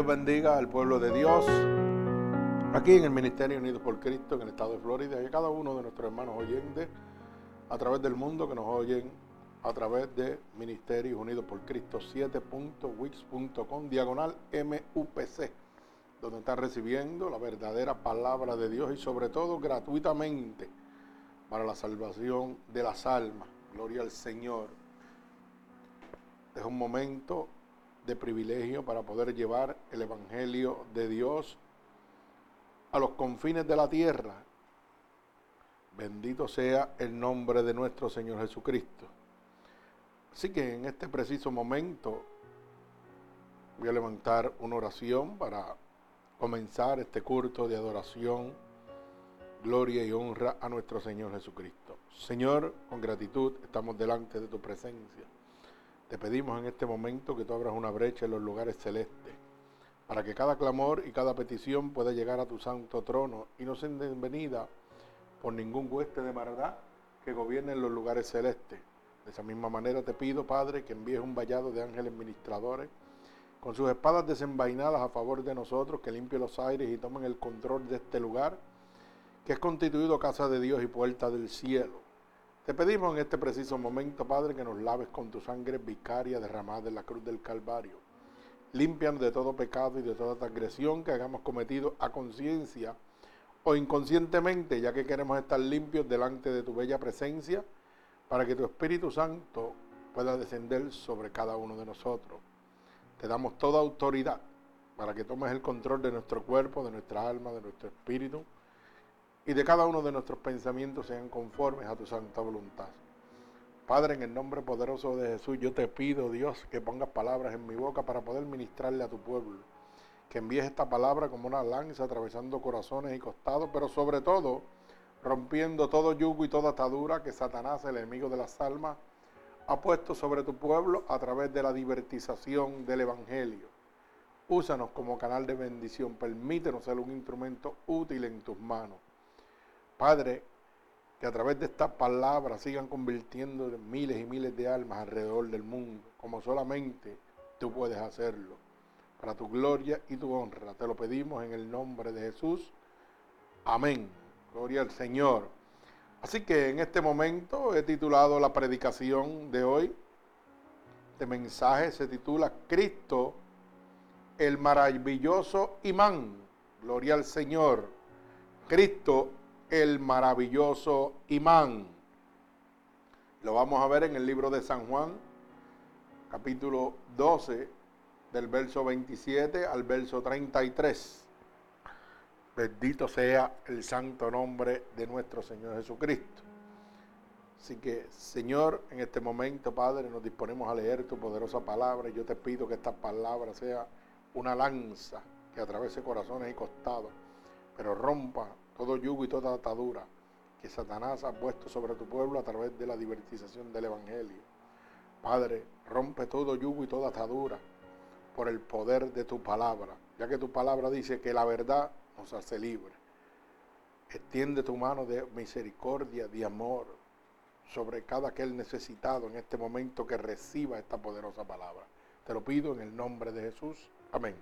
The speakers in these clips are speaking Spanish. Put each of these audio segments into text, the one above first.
Dios bendiga al pueblo de Dios aquí en el Ministerio Unidos por Cristo en el estado de Florida y a cada uno de nuestros hermanos oyentes a través del mundo que nos oyen a través de Ministerios Unidos por Cristo 7.wix.com diagonal MUPC donde están recibiendo la verdadera palabra de Dios y sobre todo gratuitamente para la salvación de las almas. Gloria al Señor. Es un momento de privilegio para poder llevar el Evangelio de Dios a los confines de la tierra. Bendito sea el nombre de nuestro Señor Jesucristo. Así que en este preciso momento voy a levantar una oración para comenzar este culto de adoración, gloria y honra a nuestro Señor Jesucristo. Señor, con gratitud estamos delante de tu presencia. Te pedimos en este momento que tú abras una brecha en los lugares celestes, para que cada clamor y cada petición pueda llegar a tu santo trono y no sea bienvenida por ningún hueste de maldad que gobierne en los lugares celestes. De esa misma manera te pido, Padre, que envíes un vallado de ángeles ministradores con sus espadas desenvainadas a favor de nosotros, que limpie los aires y tomen el control de este lugar, que es constituido casa de Dios y puerta del cielo. Te pedimos en este preciso momento, Padre, que nos laves con tu sangre vicaria derramada en la cruz del Calvario. Límpianos de todo pecado y de toda transgresión que hayamos cometido a conciencia o inconscientemente, ya que queremos estar limpios delante de tu bella presencia, para que tu Espíritu Santo pueda descender sobre cada uno de nosotros. Te damos toda autoridad para que tomes el control de nuestro cuerpo, de nuestra alma, de nuestro espíritu y de cada uno de nuestros pensamientos sean conformes a tu santa voluntad. Padre, en el nombre poderoso de Jesús, yo te pido, Dios, que pongas palabras en mi boca para poder ministrarle a tu pueblo. Que envíes esta palabra como una lanza atravesando corazones y costados, pero sobre todo rompiendo todo yugo y toda atadura que Satanás, el enemigo de las almas, ha puesto sobre tu pueblo a través de la divertización del Evangelio. Úsanos como canal de bendición, permítenos ser un instrumento útil en tus manos. Padre, que a través de estas palabras sigan convirtiendo miles y miles de almas alrededor del mundo, como solamente tú puedes hacerlo, para tu gloria y tu honra. Te lo pedimos en el nombre de Jesús. Amén. Gloria al Señor. Así que en este momento he titulado la predicación de hoy. Este mensaje se titula Cristo, el maravilloso imán. Gloria al Señor. Cristo, el maravilloso imán. Lo vamos a ver en el libro de San Juan, capítulo 12, del verso 27 al verso 33. Bendito sea el santo nombre de nuestro Señor Jesucristo. Así que, Señor, en este momento, Padre, nos disponemos a leer tu poderosa palabra y yo te pido que esta palabra sea una lanza que atravese corazones y costados, pero rompa todo yugo y toda atadura que Satanás ha puesto sobre tu pueblo a través de la divertización del Evangelio. Padre, rompe todo yugo y toda atadura por el poder de tu palabra, ya que tu palabra dice que la verdad nos hace libre. Extiende tu mano de misericordia, de amor sobre cada aquel necesitado en este momento que reciba esta poderosa palabra. Te lo pido en el nombre de Jesús. Amén.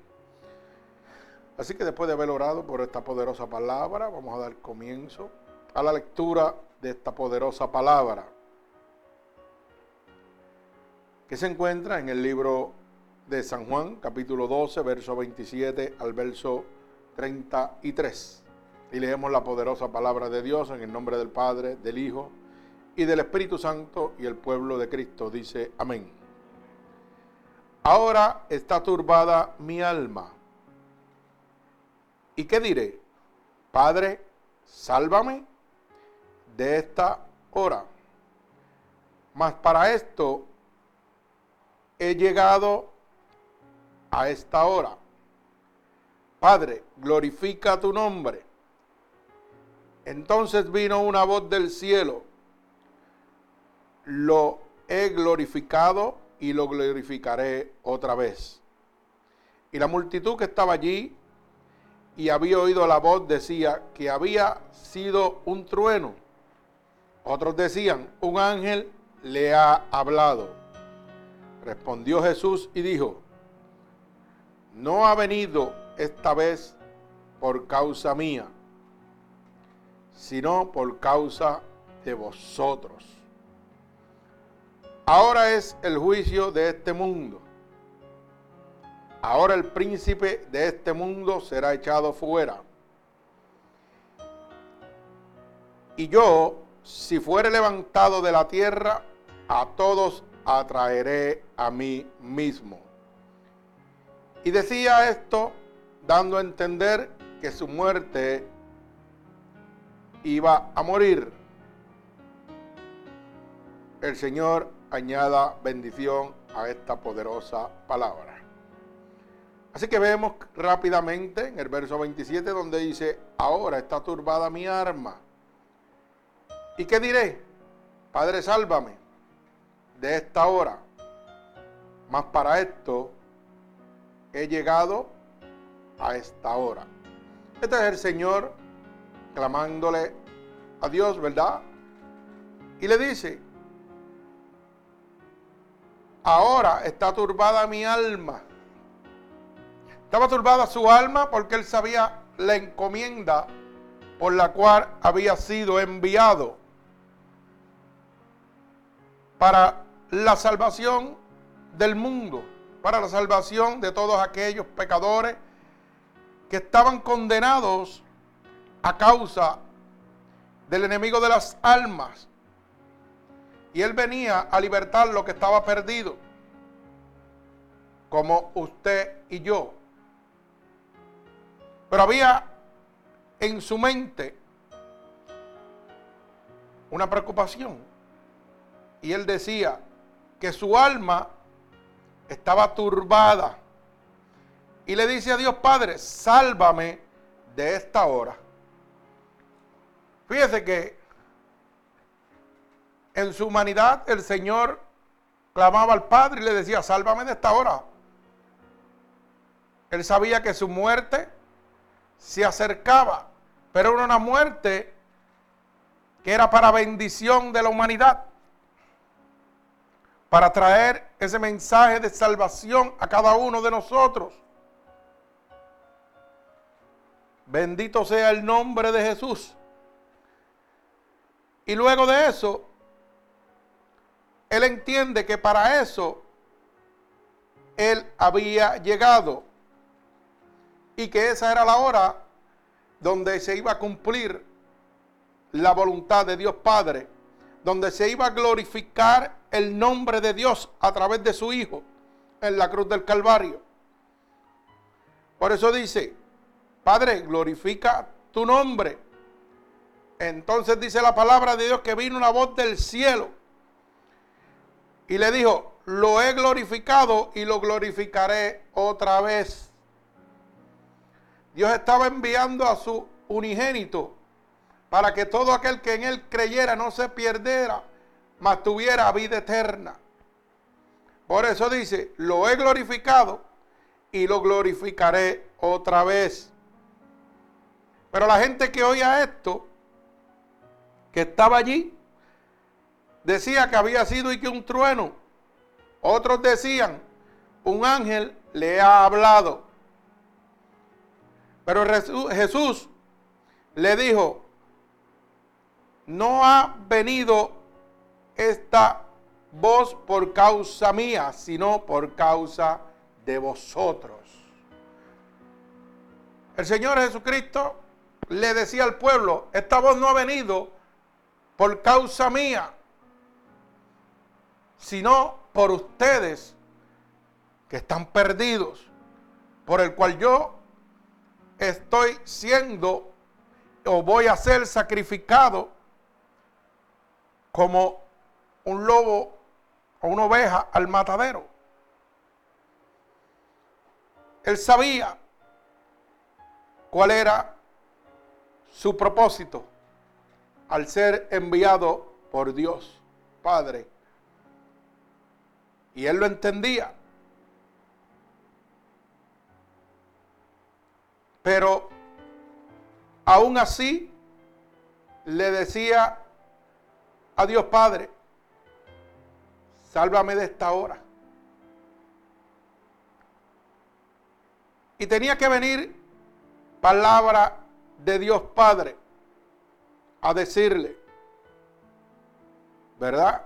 Así que después de haber orado por esta poderosa palabra, vamos a dar comienzo a la lectura de esta poderosa palabra, que se encuentra en el libro de San Juan, capítulo 12, verso 27 al verso 33. Y leemos la poderosa palabra de Dios en el nombre del Padre, del Hijo y del Espíritu Santo y el pueblo de Cristo. Dice, amén. Ahora está turbada mi alma ¿Y qué diré? Padre, sálvame de esta hora. Mas para esto he llegado a esta hora. Padre, glorifica tu nombre. Entonces vino una voz del cielo. Lo he glorificado y lo glorificaré otra vez. Y la multitud que estaba allí y había oído la voz decía que había sido un trueno. Otros decían, un ángel le ha hablado. Respondió Jesús y dijo, no ha venido esta vez por causa mía, sino por causa de vosotros. Ahora es el juicio de este mundo. Ahora el príncipe de este mundo será echado fuera. Y yo, si fuere levantado de la tierra, a todos atraeré a mí mismo. Y decía esto dando a entender que su muerte iba a morir. El Señor añada bendición a esta poderosa palabra. Así que vemos rápidamente en el verso 27 donde dice, ahora está turbada mi arma. ¿Y qué diré? Padre, sálvame de esta hora. Mas para esto he llegado a esta hora. Este es el Señor clamándole a Dios, ¿verdad? Y le dice, ahora está turbada mi alma. Estaba turbada su alma porque él sabía la encomienda por la cual había sido enviado para la salvación del mundo, para la salvación de todos aquellos pecadores que estaban condenados a causa del enemigo de las almas. Y él venía a libertar lo que estaba perdido, como usted y yo. Pero había en su mente una preocupación. Y él decía que su alma estaba turbada. Y le dice a Dios Padre, sálvame de esta hora. Fíjese que en su humanidad el Señor clamaba al Padre y le decía, sálvame de esta hora. Él sabía que su muerte se acercaba, pero era una muerte que era para bendición de la humanidad, para traer ese mensaje de salvación a cada uno de nosotros. Bendito sea el nombre de Jesús. Y luego de eso, él entiende que para eso él había llegado y que esa era la hora donde se iba a cumplir la voluntad de Dios Padre, donde se iba a glorificar el nombre de Dios a través de su Hijo en la cruz del Calvario. Por eso dice, Padre, glorifica tu nombre. Entonces dice la palabra de Dios que vino una voz del cielo y le dijo, lo he glorificado y lo glorificaré otra vez. Dios estaba enviando a su unigénito para que todo aquel que en él creyera no se perdiera, mas tuviera vida eterna. Por eso dice, lo he glorificado y lo glorificaré otra vez. Pero la gente que oía esto, que estaba allí, decía que había sido y que un trueno. Otros decían, un ángel le ha hablado. Pero Jesús le dijo, no ha venido esta voz por causa mía, sino por causa de vosotros. El Señor Jesucristo le decía al pueblo, esta voz no ha venido por causa mía, sino por ustedes que están perdidos, por el cual yo estoy siendo o voy a ser sacrificado como un lobo o una oveja al matadero. Él sabía cuál era su propósito al ser enviado por Dios Padre. Y él lo entendía. Pero aún así le decía a Dios Padre, sálvame de esta hora. Y tenía que venir palabra de Dios Padre a decirle, ¿verdad?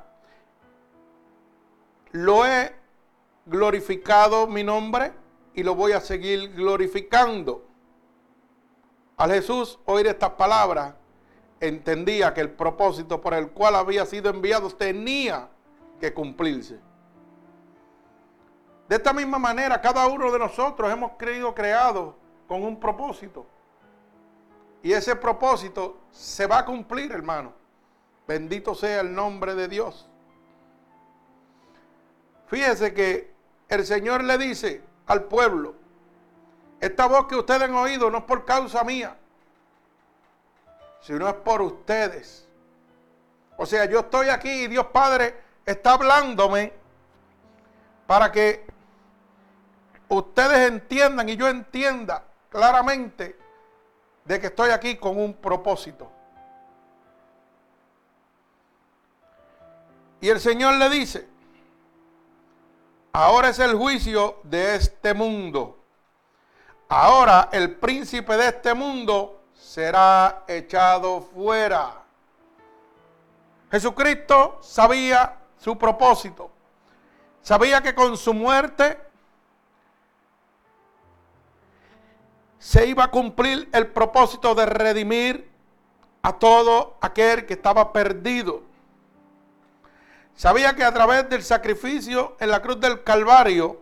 Lo he glorificado mi nombre y lo voy a seguir glorificando. Al Jesús oír estas palabras, entendía que el propósito por el cual había sido enviado tenía que cumplirse. De esta misma manera, cada uno de nosotros hemos creído creado con un propósito. Y ese propósito se va a cumplir, hermano. Bendito sea el nombre de Dios. Fíjese que el Señor le dice al pueblo, esta voz que ustedes han oído no es por causa mía, sino es por ustedes. O sea, yo estoy aquí y Dios Padre está hablándome para que ustedes entiendan y yo entienda claramente de que estoy aquí con un propósito. Y el Señor le dice, ahora es el juicio de este mundo. Ahora el príncipe de este mundo será echado fuera. Jesucristo sabía su propósito. Sabía que con su muerte se iba a cumplir el propósito de redimir a todo aquel que estaba perdido. Sabía que a través del sacrificio en la cruz del Calvario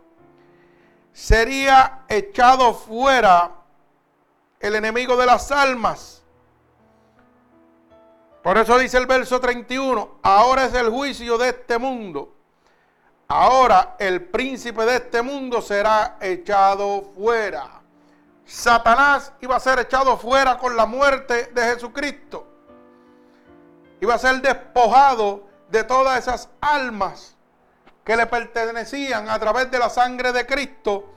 sería echado fuera el enemigo de las almas. Por eso dice el verso 31, ahora es el juicio de este mundo. Ahora el príncipe de este mundo será echado fuera. Satanás iba a ser echado fuera con la muerte de Jesucristo. Iba a ser despojado de todas esas almas que le pertenecían a través de la sangre de Cristo.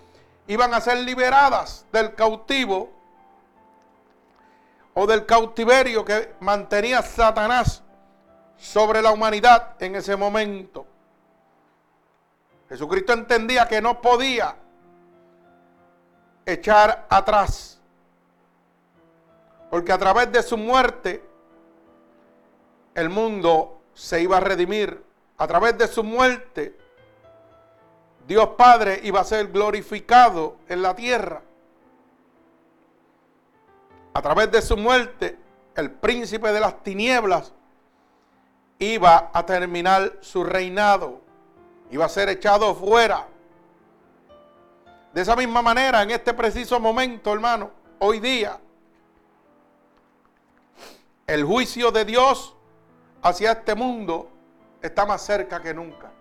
Iban a ser liberadas del cautivo o del cautiverio que mantenía Satanás sobre la humanidad en ese momento. Jesucristo entendía que no podía echar atrás. Porque a través de su muerte el mundo se iba a redimir. A través de su muerte Dios Padre iba a ser glorificado en la tierra. A través de su muerte el príncipe de las tinieblas iba a terminar su reinado. Iba a ser echado fuera. De esa misma manera, en este preciso momento, hermano, hoy día, el juicio de Dios hacia este mundo está más cerca que nunca.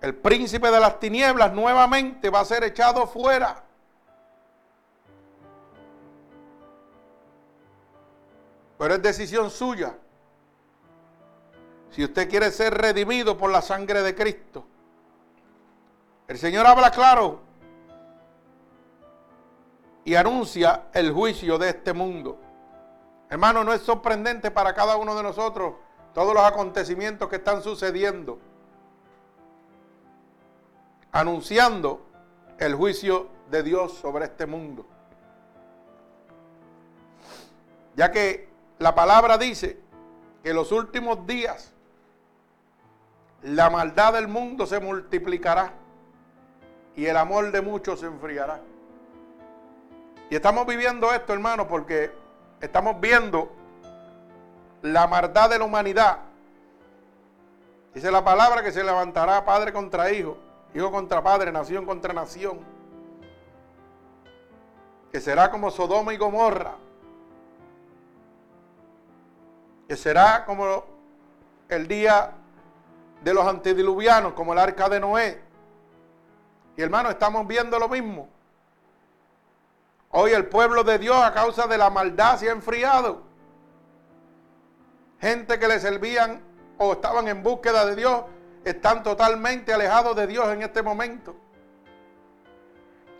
El príncipe de las tinieblas nuevamente va a ser echado fuera. Pero es decisión suya. Si usted quiere ser redimido por la sangre de Cristo el Señor habla claro y anuncia el juicio de este mundo. Hermano, no es sorprendente para cada uno de nosotros todos los acontecimientos que están sucediendo, anunciando el juicio de Dios sobre este mundo. Ya que la palabra dice que en los últimos días la maldad del mundo se multiplicará y el amor de muchos se enfriará. Y estamos viviendo esto, hermano, porque estamos viendo la maldad de la humanidad. Dice la palabra que se levantará padre contra hijo, hijo contra padre, nación contra nación. Que será como Sodoma y Gomorra. Que será como el día de los antediluvianos, como el arca de Noé. Y hermano, estamos viendo lo mismo. Hoy el pueblo de Dios a causa de la maldad se ha enfriado. Gente que le servían o estaban en búsqueda de Dios están totalmente alejados de Dios en este momento.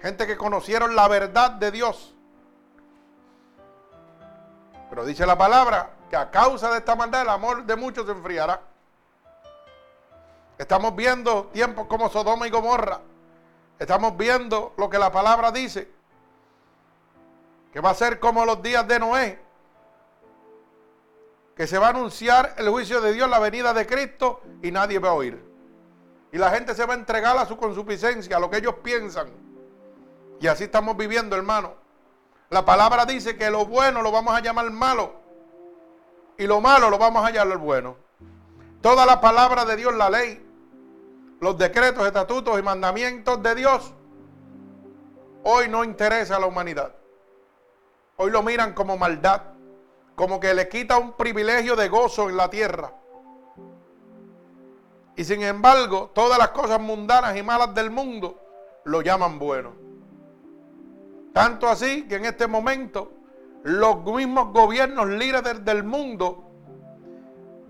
Gente que conocieron la verdad de Dios. Pero dice la palabra que a causa de esta maldad el amor de muchos se enfriará. Estamos viendo tiempos como Sodoma y Gomorra Estamos viendo lo que la palabra dice, que va a ser como los días de Noé, que se va a anunciar el juicio de Dios, la venida de Cristo, y nadie va a oír. Y la gente se va a entregar a su consuficiencia, a lo que ellos piensan. Y así estamos viviendo, hermano. La palabra dice que lo bueno lo vamos a llamar malo y lo malo lo vamos a llamar bueno. Toda la palabra de Dios, la ley, los decretos, estatutos y mandamientos de Dios, hoy no interesa a la humanidad. Hoy lo miran como maldad, como que le quita un privilegio de gozo en la tierra. Y sin embargo, todas las cosas mundanas y malas del mundo lo llaman bueno. Tanto así que en este momento los mismos gobiernos líderes del mundo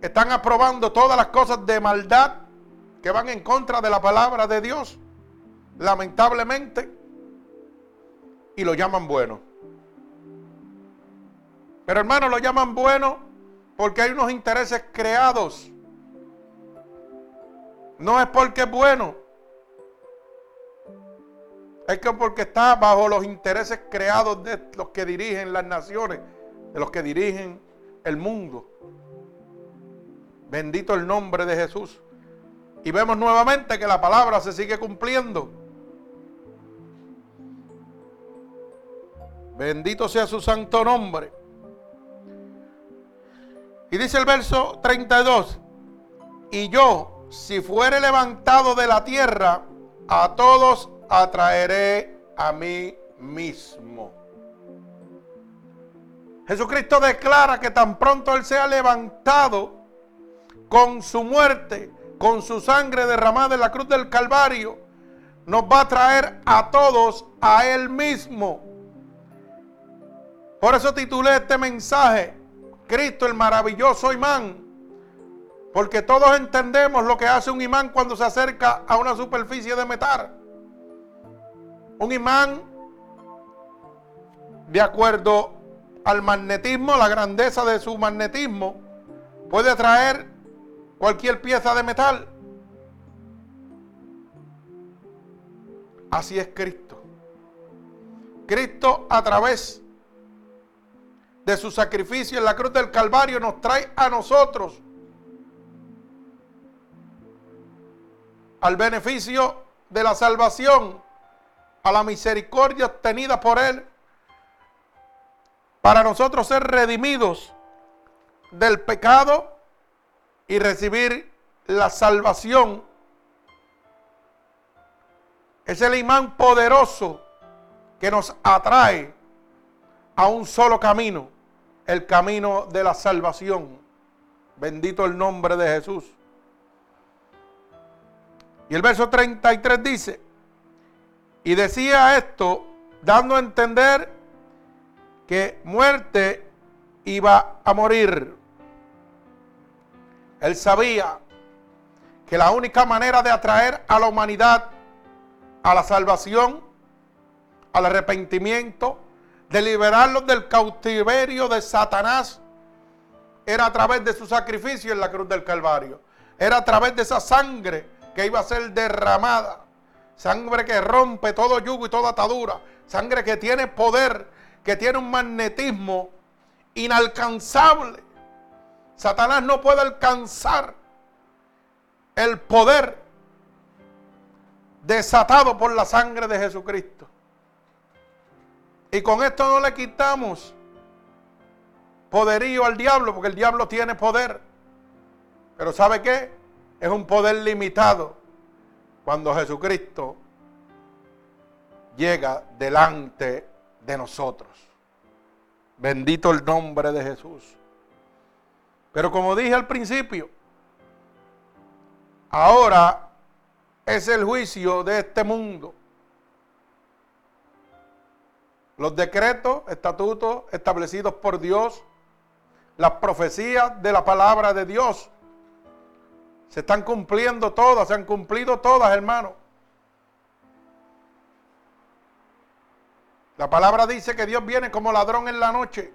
están aprobando todas las cosas de maldad que van en contra de la palabra de Dios, lamentablemente, y lo llaman bueno. Pero hermanos, lo llaman bueno porque hay unos intereses creados. No es porque es bueno, es que porque está bajo los intereses creados de los que dirigen las naciones, de los que dirigen el mundo. Bendito el nombre de Jesús. Y vemos nuevamente que la palabra se sigue cumpliendo. Bendito sea su santo nombre. Y dice el verso 32, y yo, si fuere levantado de la tierra, a todos atraeré a mí mismo. Jesucristo declara que tan pronto Él sea levantado con su muerte, con su sangre derramada en la cruz del Calvario, nos va a traer a todos a Él mismo. Por eso titulé este mensaje, Cristo el maravilloso imán. Porque todos entendemos lo que hace un imán cuando se acerca a una superficie de metal. Un imán, de acuerdo al magnetismo, la grandeza de su magnetismo, puede atraer cualquier pieza de metal. Así es Cristo. Cristo a través de su sacrificio en la cruz del Calvario nos trae a nosotros al beneficio de la salvación a la misericordia obtenida por Él, para nosotros ser redimidos del pecado y recibir la salvación. Es el imán poderoso que nos atrae a un solo camino, el camino de la salvación. Bendito el nombre de Jesús. Y el verso 33 dice, y decía esto dando a entender que muerte iba a morir. Él sabía que la única manera de atraer a la humanidad a la salvación, al arrepentimiento, de liberarlos del cautiverio de Satanás, era a través de su sacrificio en la cruz del Calvario. Era a través de esa sangre que iba a ser derramada Sangre que rompe todo yugo y toda atadura. Sangre que tiene poder, que tiene un magnetismo inalcanzable. Satanás no puede alcanzar el poder desatado por la sangre de Jesucristo. Y con esto no le quitamos poderío al diablo, porque el diablo tiene poder. Pero ¿sabe qué? Es un poder limitado cuando Jesucristo llega delante de nosotros. Bendito el nombre de Jesús. Pero como dije al principio, ahora es el juicio de este mundo. Los decretos, estatutos establecidos por Dios, las profecías de la palabra de Dios se están cumpliendo todas, se han cumplido todas, hermano. La palabra dice que Dios viene como ladrón en la noche,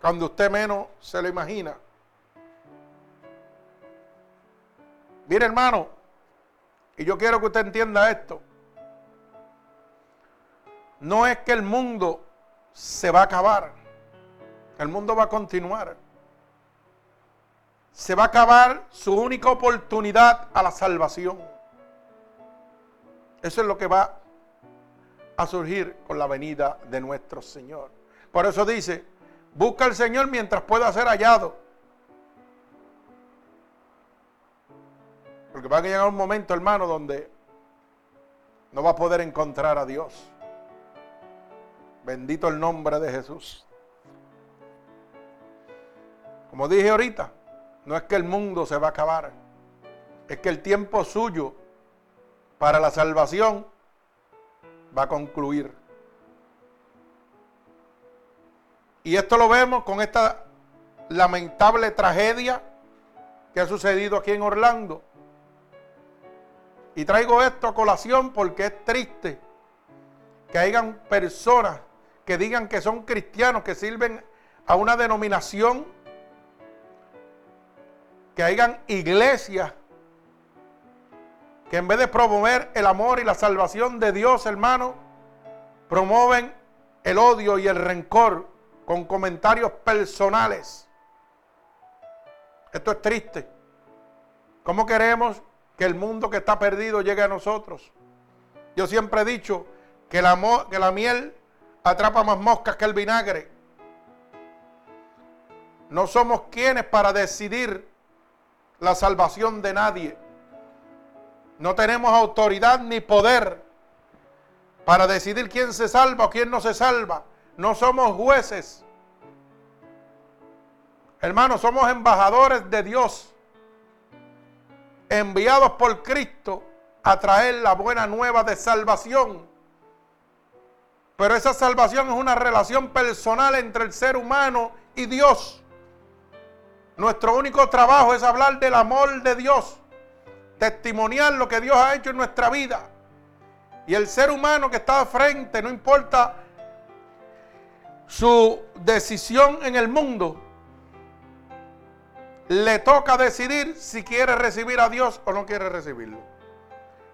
cuando usted menos se lo imagina. Mire, hermano, y yo quiero que usted entienda esto. No es que el mundo se va a acabar. El mundo va a continuar. Se va a acabar su única oportunidad a la salvación. Eso es lo que va a surgir con la venida de nuestro Señor. Por eso dice, busca al Señor mientras pueda ser hallado. Porque va a llegar un momento, hermano, donde no va a poder encontrar a Dios. Bendito el nombre de Jesús. Como dije ahorita, no es que el mundo se va a acabar, es que el tiempo suyo para la salvación va a concluir. Y esto lo vemos con esta lamentable tragedia que ha sucedido aquí en Orlando. Y traigo esto a colación porque es triste que hayan personas que digan que son cristianos, que sirven a una denominación, que hayan iglesias que en vez de promover el amor y la salvación de Dios, hermano, promueven el odio y el rencor con comentarios personales. Esto es triste. ¿Cómo queremos que el mundo que está perdido llegue a nosotros? Yo siempre he dicho que la, que la miel atrapa más moscas que el vinagre. No somos quienes para decidir la salvación de nadie. No tenemos autoridad ni poder para decidir quién se salva o quién no se salva. No somos jueces. Hermanos, somos embajadores de Dios, enviados por Cristo a traer la buena nueva de salvación. Pero esa salvación es una relación personal entre el ser humano y Dios. Nuestro único trabajo es hablar del amor de Dios, testimoniar lo que Dios ha hecho en nuestra vida. Y el ser humano que está frente, no importa su decisión en el mundo, le toca decidir si quiere recibir a Dios o no quiere recibirlo.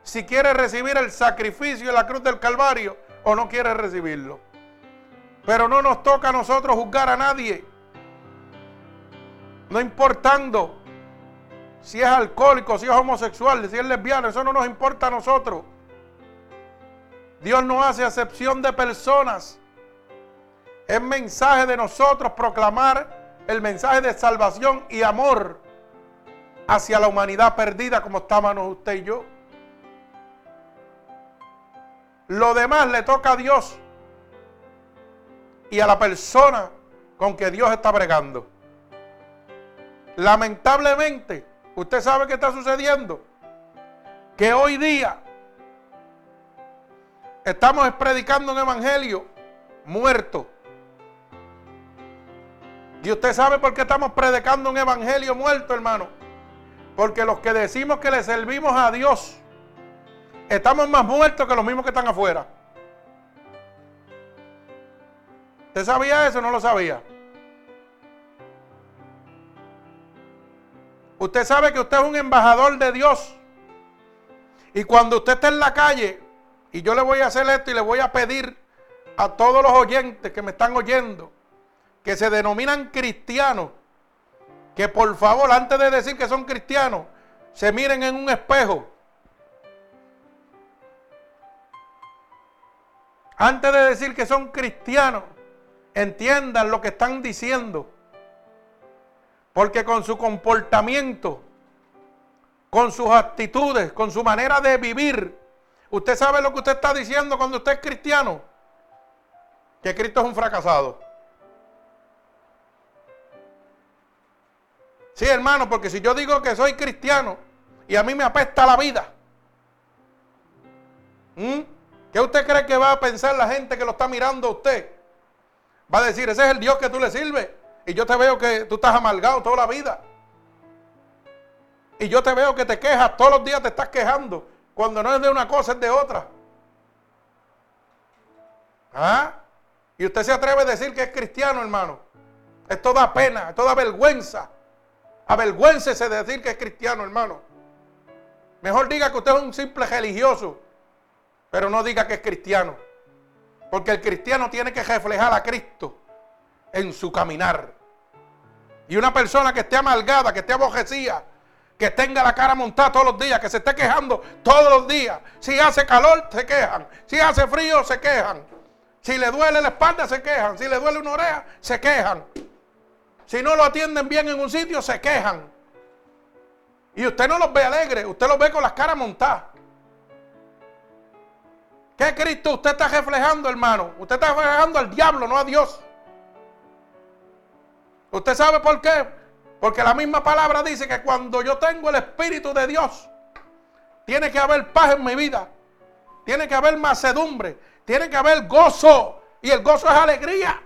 Si quiere recibir el sacrificio de la cruz del Calvario o no quiere recibirlo. Pero no nos toca a nosotros juzgar a nadie. No importando si es alcohólico, si es homosexual, si es lesbiano, eso no nos importa a nosotros. Dios no hace acepción de personas. Es mensaje de nosotros proclamar el mensaje de salvación y amor hacia la humanidad perdida como estábamos usted y yo. Lo demás le toca a Dios y a la persona con que Dios está bregando. Lamentablemente, usted sabe qué está sucediendo. Que hoy día estamos predicando un evangelio muerto. Y usted sabe por qué estamos predicando un evangelio muerto, hermano. Porque los que decimos que le servimos a Dios Estamos más muertos que los mismos que están afuera. ¿Usted sabía eso o no lo sabía? Usted sabe que usted es un embajador de Dios. Y cuando usted está en la calle, y yo le voy a hacer esto y le voy a pedir a todos los oyentes que me están oyendo, que se denominan cristianos, que por favor, antes de decir que son cristianos, se miren en un espejo Antes de decir que son cristianos, entiendan lo que están diciendo. Porque con su comportamiento, con sus actitudes, con su manera de vivir, usted sabe lo que usted está diciendo cuando usted es cristiano. Que Cristo es un fracasado. Sí, hermano, porque si yo digo que soy cristiano y a mí me apesta la vida, ¿Qué usted cree que va a pensar la gente que lo está mirando a usted? Va a decir, ese es el Dios que tú le sirves. Y yo te veo que tú estás amargado toda la vida. Y yo te veo que te quejas, todos los días te estás quejando. Cuando no es de una cosa, es de otra. ¿Ah? Y usted se atreve a decir que es cristiano, hermano. Esto da pena, esto da vergüenza. Avergüéncese de decir que es cristiano, hermano. Mejor diga que usted es un simple religioso pero no diga que es cristiano. Porque el cristiano tiene que reflejar a Cristo en su caminar. Y una persona que esté amargada, que esté abojecida, que tenga la cara montada todos los días, que se esté quejando todos los días. Si hace calor, se quejan. Si hace frío, se quejan. Si le duele la espalda, se quejan. Si le duele una oreja, se quejan. Si no lo atienden bien en un sitio, se quejan. Y usted no los ve alegres, usted los ve con las caras montadas. ¿Qué Cristo usted está reflejando, hermano? Usted está reflejando al diablo, no a Dios. ¿Usted sabe por qué? Porque la misma palabra dice que cuando yo tengo el Espíritu de Dios, tiene que haber paz en mi vida. Tiene que haber macedumbre. Tiene que haber gozo. Y el gozo es alegría.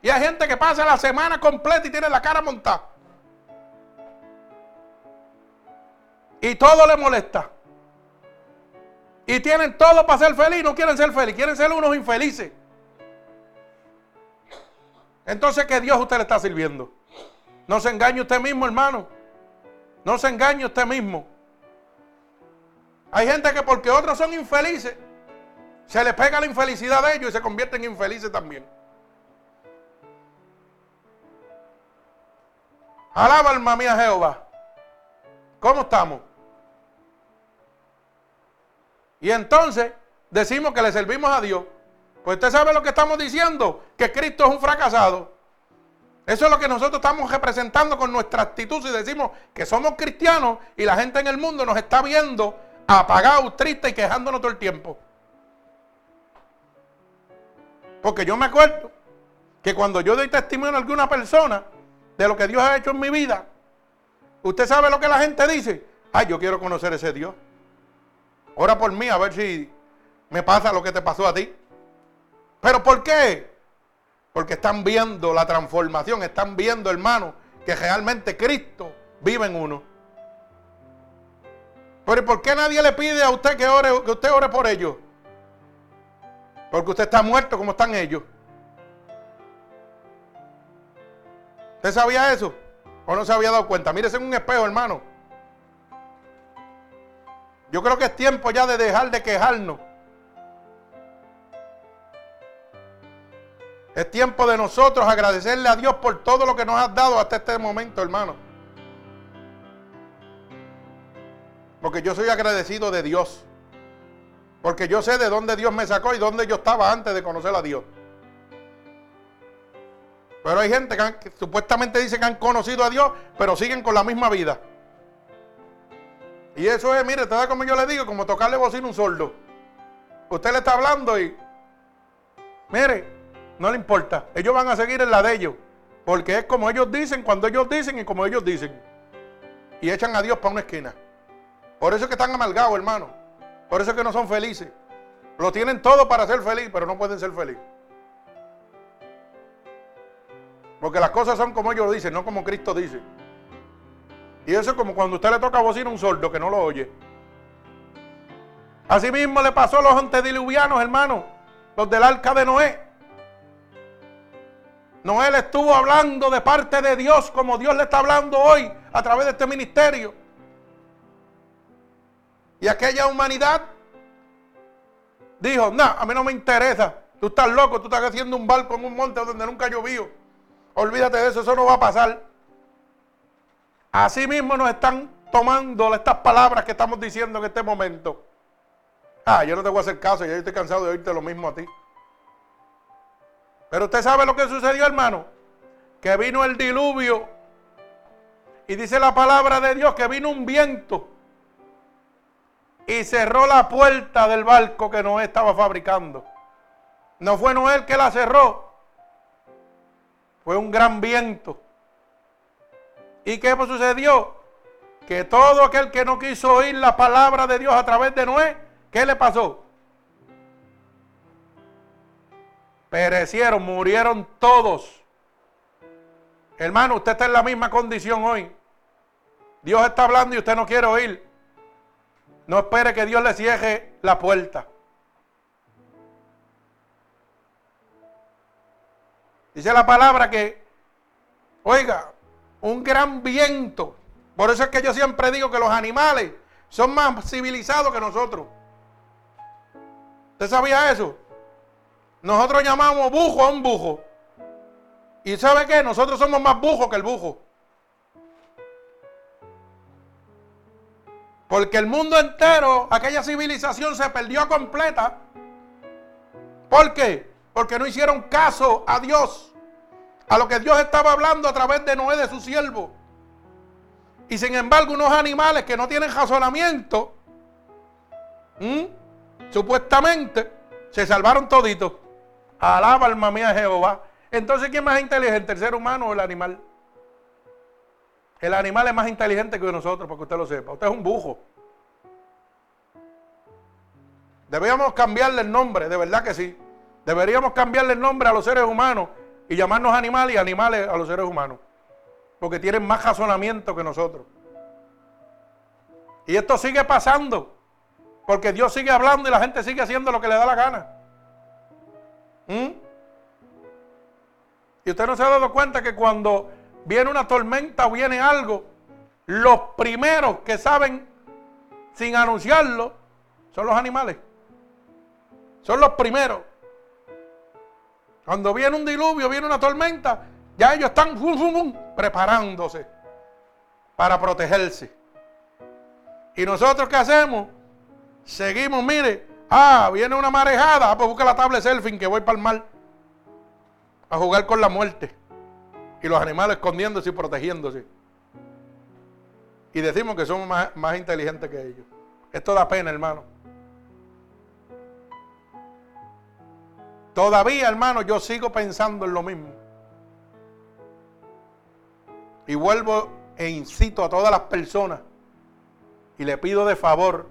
Y hay gente que pasa la semana completa y tiene la cara montada. Y todo le molesta. Y tienen todo para ser feliz, no quieren ser felices, quieren ser unos infelices. Entonces, ¿qué Dios usted le está sirviendo? No se engañe usted mismo, hermano. No se engañe usted mismo. Hay gente que porque otros son infelices, se les pega la infelicidad de ellos y se convierten en infelices también. Alaba alma mía Jehová. ¿Cómo estamos? Y entonces decimos que le servimos a Dios. Pues usted sabe lo que estamos diciendo, que Cristo es un fracasado. Eso es lo que nosotros estamos representando con nuestra actitud si decimos que somos cristianos y la gente en el mundo nos está viendo apagados, tristes y quejándonos todo el tiempo. Porque yo me acuerdo que cuando yo doy testimonio a alguna persona de lo que Dios ha hecho en mi vida, usted sabe lo que la gente dice. Ay, yo quiero conocer ese Dios. Ora por mí a ver si me pasa lo que te pasó a ti. ¿Pero por qué? Porque están viendo la transformación, están viendo, hermano, que realmente Cristo vive en uno. Pero ¿por qué nadie le pide a usted que, ore, que usted ore por ellos? Porque usted está muerto como están ellos. ¿Usted sabía eso? ¿O no se había dado cuenta? Mírese en un espejo, hermano. Yo creo que es tiempo ya de dejar de quejarnos. Es tiempo de nosotros agradecerle a Dios por todo lo que nos ha dado hasta este momento, hermano. Porque yo soy agradecido de Dios. Porque yo sé de dónde Dios me sacó y dónde yo estaba antes de conocer a Dios. Pero hay gente que, supuestamente dice que han conocido a Dios, pero siguen con la misma vida. Y eso es, mire, te como yo le digo, como tocarle bocina a un sordo. Usted le está hablando y, mire, no le importa. Ellos van a seguir en la de ellos. Porque es como ellos dicen, cuando ellos dicen y como ellos dicen. Y echan a Dios para una esquina. Por eso es que están amargados, hermano. Por eso es que no son felices. Lo tienen todo para ser feliz, pero no pueden ser felices. Porque las cosas son como ellos dicen, no como Cristo dice. Y eso es como cuando usted le toca bocina a un sordo que no lo oye. Así mismo le pasó a los antediluvianos, hermano, los del arca de Noé. Noé le estuvo hablando de parte de Dios como Dios le está hablando hoy a través de este ministerio. Y aquella humanidad dijo, no, a mí no me interesa. Tú estás loco, tú estás haciendo un barco en un monte donde nunca llovió. Olvídate de eso, eso no va a pasar. Así mismo nos están tomando estas palabras que estamos diciendo en este momento. Ah, yo no te voy a hacer caso, ya estoy cansado de oírte lo mismo a ti. Pero usted sabe lo que sucedió, hermano. Que vino el diluvio. Y dice la palabra de Dios que vino un viento. Y cerró la puerta del barco que Noé estaba fabricando. No fue Noé el que la cerró. Fue un gran viento. ¿Y qué sucedió? Que todo aquel que no quiso oír la palabra de Dios a través de Noé, ¿qué le pasó? Perecieron, murieron todos. Hermano, usted está en la misma condición hoy. Dios está hablando y usted no quiere oír. No espere que Dios le cierre la puerta. Dice la palabra que, oiga, un gran viento. Por eso es que yo siempre digo que los animales son más civilizados que nosotros. ¿Usted sabía eso? Nosotros llamamos bujo a un bujo. ¿Y sabe qué? Nosotros somos más bujos que el bujo. Porque el mundo entero, aquella civilización se perdió completa. ¿Por qué? Porque no hicieron caso a Dios, a lo que Dios estaba hablando a través de Noé, de su siervo. Y sin embargo, unos animales que no tienen razonamiento, supuestamente, se salvaron toditos. Alaba alma mía Jehová. Entonces, ¿quién es más inteligente, el ser humano o el animal? El animal es más inteligente que nosotros, para que usted lo sepa. Usted es un bujo. Deberíamos cambiarle el nombre, de verdad que sí. Deberíamos cambiarle el nombre a los seres humanos y llamarnos animales y animales a los seres humanos. Porque tienen más razonamiento que nosotros. Y esto sigue pasando. Porque Dios sigue hablando y la gente sigue haciendo lo que le da la gana. ¿Mm? Y usted no se ha dado cuenta que cuando viene una tormenta o viene algo, los primeros que saben sin anunciarlo son los animales. Son los primeros. Cuando viene un diluvio, viene una tormenta, ya ellos están preparándose para protegerse. ¿Y nosotros qué hacemos? Seguimos, mire, ah, viene una marejada, ah, pues busca la tabla de que voy para el mar a jugar con la muerte. Y los animales escondiéndose y protegiéndose. Y decimos que somos más, más inteligentes que ellos. Esto da pena, hermano. Todavía, hermano, yo sigo pensando en lo mismo. Y vuelvo e incito a todas las personas y le pido de favor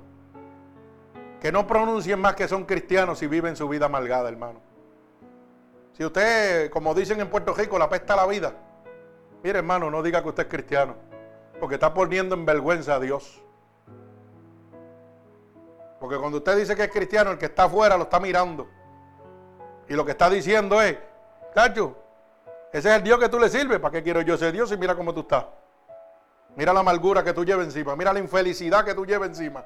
que no pronuncien más que son cristianos y viven su vida amargada, hermano. Si usted, como dicen en Puerto Rico, la pesta la vida, mire hermano, no diga que usted es cristiano, porque está poniendo en vergüenza a Dios. Porque cuando usted dice que es cristiano, el que está afuera lo está mirando. Y lo que está diciendo es, Cacho, ese es el Dios que tú le sirves. ¿Para qué quiero yo ese Dios y mira cómo tú estás? Mira la amargura que tú llevas encima. Mira la infelicidad que tú llevas encima.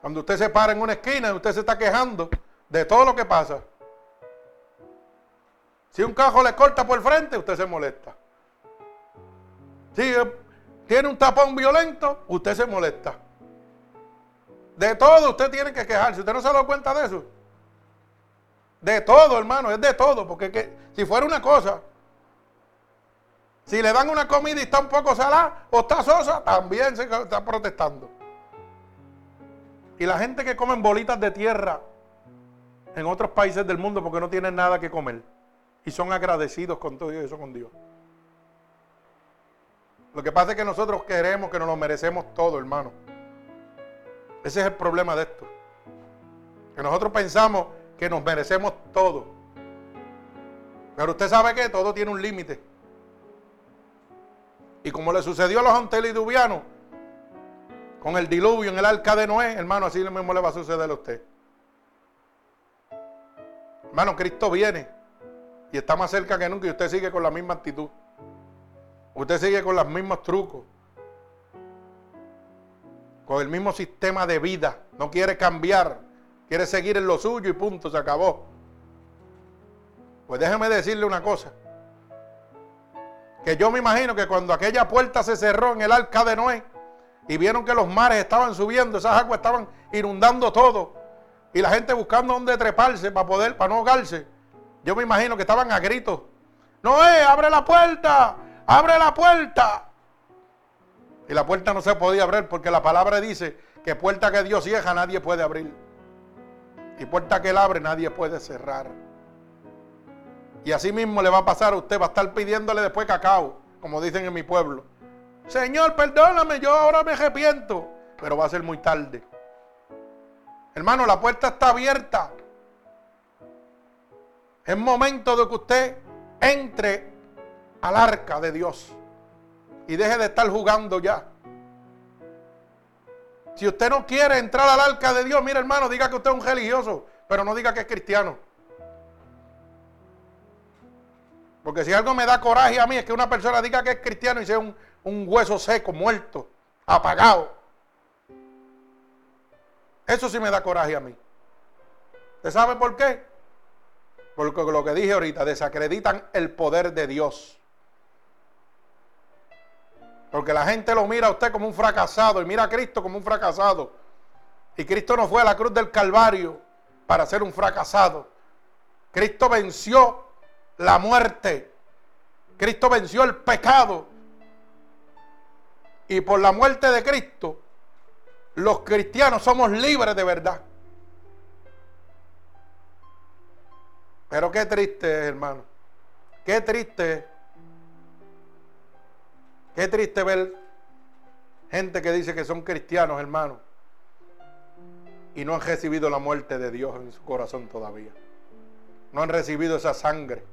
Cuando usted se para en una esquina, usted se está quejando de todo lo que pasa. Si un cajo le corta por frente, usted se molesta. Si eh, tiene un tapón violento, usted se molesta. De todo usted tiene que quejarse. ¿Usted no se ha dado cuenta de eso? De todo, hermano, es de todo. Porque si fuera una cosa, si le dan una comida y está un poco salada o está sosa, también se está protestando. Y la gente que come bolitas de tierra en otros países del mundo porque no tienen nada que comer. Y son agradecidos con todo eso con Dios. Lo que pasa es que nosotros queremos que nos lo merecemos todo, hermano. Ese es el problema de esto. Que nosotros pensamos que nos merecemos todo. Pero usted sabe que todo tiene un límite. Y como le sucedió a los antediluvianos, con el diluvio en el arca de Noé, hermano, así mismo le va a suceder a usted. Hermano, Cristo viene y está más cerca que nunca y usted sigue con la misma actitud. Usted sigue con los mismos trucos. Con el mismo sistema de vida. No quiere cambiar. Quiere seguir en lo suyo y punto, se acabó. Pues déjeme decirle una cosa. Que yo me imagino que cuando aquella puerta se cerró en el arca de Noé y vieron que los mares estaban subiendo, esas aguas estaban inundando todo y la gente buscando dónde treparse para poder, para no ahogarse. Yo me imagino que estaban a gritos. Noé, abre la puerta, abre la puerta. Y la puerta no se podía abrir porque la palabra dice que puerta que Dios cierra nadie puede abrir. Y puerta que él abre nadie puede cerrar. Y así mismo le va a pasar a usted, va a estar pidiéndole después cacao, como dicen en mi pueblo. Señor, perdóname, yo ahora me arrepiento. Pero va a ser muy tarde. Hermano, la puerta está abierta. Es momento de que usted entre al arca de Dios y deje de estar jugando ya. Si usted no quiere entrar al arca de Dios, mire hermano, diga que usted es un religioso, pero no diga que es cristiano. Porque si algo me da coraje a mí es que una persona diga que es cristiano y sea un, hueso seco, muerto, apagado. Eso sí me da coraje a mí. ¿Usted sabe por qué? Porque lo que dije ahorita, desacreditan el poder de Dios. Porque la gente lo mira a usted como un fracasado y mira a Cristo como un fracasado. Y Cristo no fue a la cruz del Calvario para ser un fracasado. Cristo venció la muerte. Cristo venció el pecado. Y por la muerte de Cristo, los cristianos somos libres de verdad. Pero qué triste, hermano. Qué triste. Qué triste ver gente que dice que son cristianos, hermano. Y no han recibido la muerte de Dios en su corazón todavía. No han recibido esa sangre.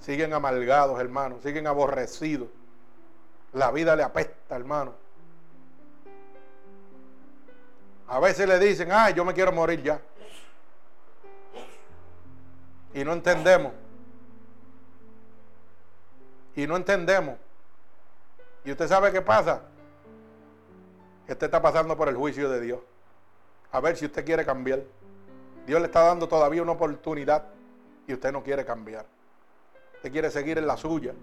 Siguen amargados, hermano. Siguen aborrecidos. La vida le apesta, hermano. A veces le dicen, ay, yo me quiero morir ya. Y no entendemos. Y no entendemos. ¿Y usted sabe qué pasa? Que usted está pasando por el juicio de Dios. A ver si usted quiere cambiar. Dios le está dando todavía una oportunidad y usted no quiere cambiar. Usted quiere seguir en la suya,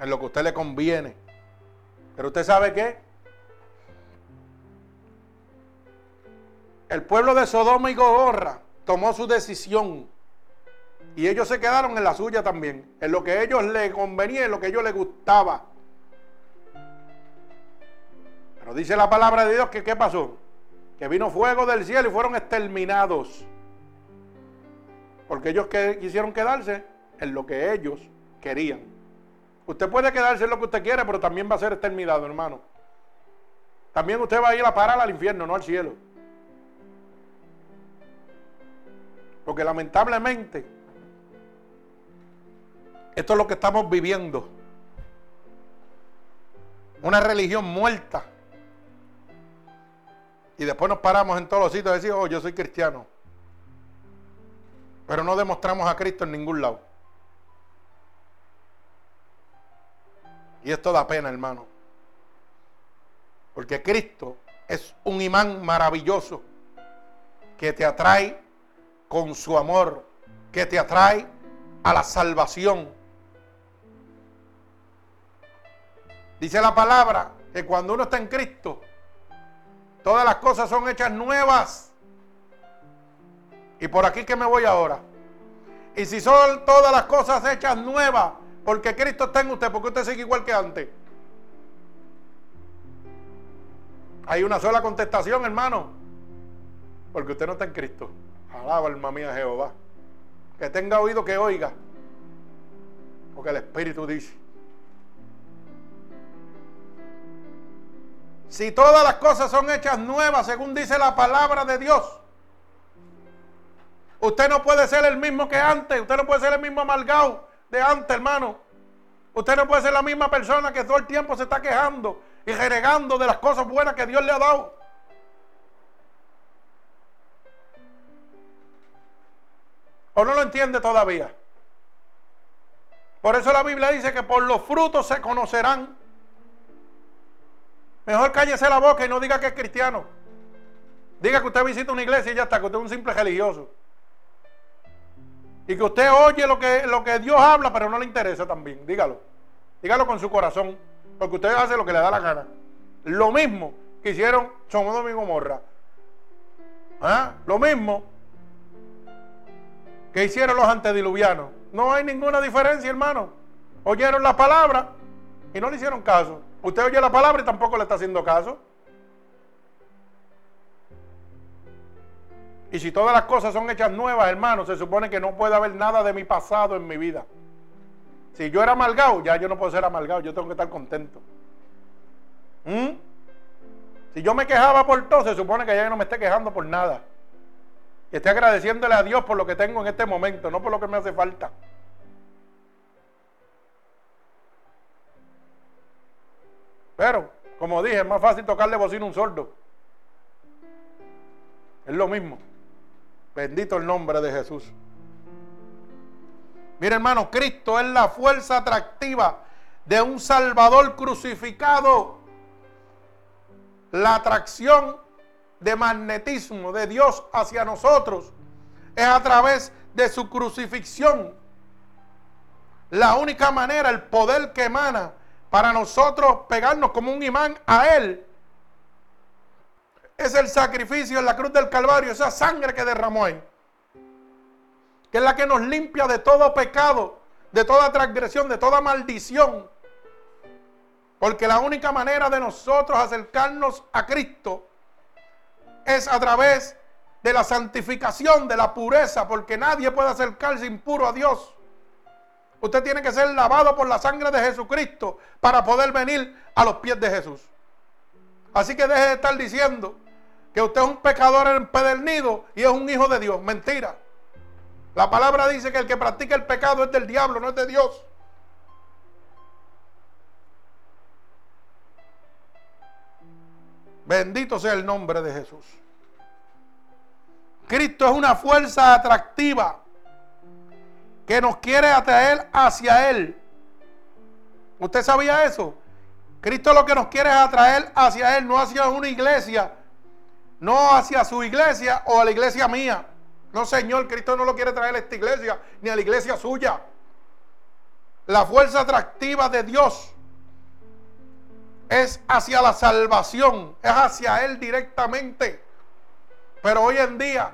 en lo que a usted le conviene. Pero usted sabe qué? El pueblo de Sodoma y Gomorra tomó su decisión y ellos se quedaron en la suya también, en lo que a ellos les convenía, en lo que a ellos les gustaba. Pero dice la palabra de Dios que ¿qué pasó? Que vino fuego del cielo y fueron exterminados. Porque ellos quisieron quedarse en lo que ellos querían. Usted puede quedarse en lo que usted quiere, pero también va a ser exterminado, hermano. También usted va a ir a parar al infierno, no al cielo. Porque lamentablemente, esto es lo que estamos viviendo. Una religión muerta. Y después nos paramos en todos los sitios y decimos, oh, yo soy cristiano. Pero no demostramos a Cristo en ningún lado. Y esto da pena, hermano. Porque Cristo es un imán maravilloso que te atrae con su amor, que te atrae a la salvación. Dice la palabra que cuando uno está en Cristo, todas las cosas son hechas nuevas. Y por aquí que me voy ahora. Y si son todas las cosas hechas nuevas, porque Cristo está en usted, porque usted sigue igual que antes. Hay una sola contestación, hermano. Porque usted no está en Cristo. Alaba alma mía Jehová. Que tenga oído que oiga. Porque el Espíritu dice. Si todas las cosas son hechas nuevas, según dice la palabra de Dios, usted no puede ser el mismo que antes. Usted no puede ser el mismo amargado de antes, hermano. Usted no puede ser la misma persona que todo el tiempo se está quejando y renegando de las cosas buenas que Dios le ha dado. ¿O no lo entiende todavía? Por eso la Biblia dice que por los frutos se conocerán. Mejor cállese la boca y no diga que es cristiano. Diga que usted visita una iglesia y ya está, que usted es un simple religioso. Y que usted oye lo que, lo que Dios habla, pero no le interesa también. Dígalo. Dígalo con su corazón. Porque usted hace lo que le da la gana. Lo mismo que hicieron Somos y Gomorra. ¿Ah? Lo mismo ¿Qué hicieron los antediluvianos? No hay ninguna diferencia, hermano. Oyeron la palabra y no le hicieron caso. Usted oye la palabra y tampoco le está haciendo caso. Y si todas las cosas son hechas nuevas, hermano, se supone que no puede haber nada de mi pasado en mi vida. Si yo era amargado, ya yo no puedo ser amargado, yo tengo que estar contento. ¿Mm? Si yo me quejaba por todo, se supone que ya no me esté quejando por nada. Y esté agradeciéndole a Dios por lo que tengo en este momento, no por lo que me hace falta. Pero, como dije, es más fácil tocarle bocina a un sordo. Es lo mismo. Bendito el nombre de Jesús. Mire hermano, Cristo es la fuerza atractiva de un Salvador crucificado. La atracción de magnetismo de Dios hacia nosotros es a través de su crucifixión. La única manera, el poder que emana para nosotros pegarnos como un imán a Él, es el sacrificio en la cruz del Calvario, esa sangre que derramó ahí, que es la que nos limpia de todo pecado, de toda transgresión, de toda maldición. Porque la única manera de nosotros acercarnos a Cristo es a través de la santificación, de la pureza, porque nadie puede acercarse impuro a Dios. Usted tiene que ser lavado por la sangre de Jesucristo para poder venir a los pies de Jesús. Así que deje de estar diciendo que usted es un pecador empedernido y es un hijo de Dios. Mentira. La palabra dice que el que practica el pecado es del diablo, no es de Dios. Bendito sea el nombre de Jesús. Cristo es una fuerza atractiva que nos quiere atraer hacia Él. ¿Usted sabía eso? Cristo lo que nos quiere es atraer hacia Él, no hacia una iglesia, no hacia su iglesia o a la iglesia mía. No, Señor, Cristo no lo quiere traer a esta iglesia ni a la iglesia suya. La fuerza atractiva de Dios es hacia la salvación, es hacia Él directamente. Pero hoy en día,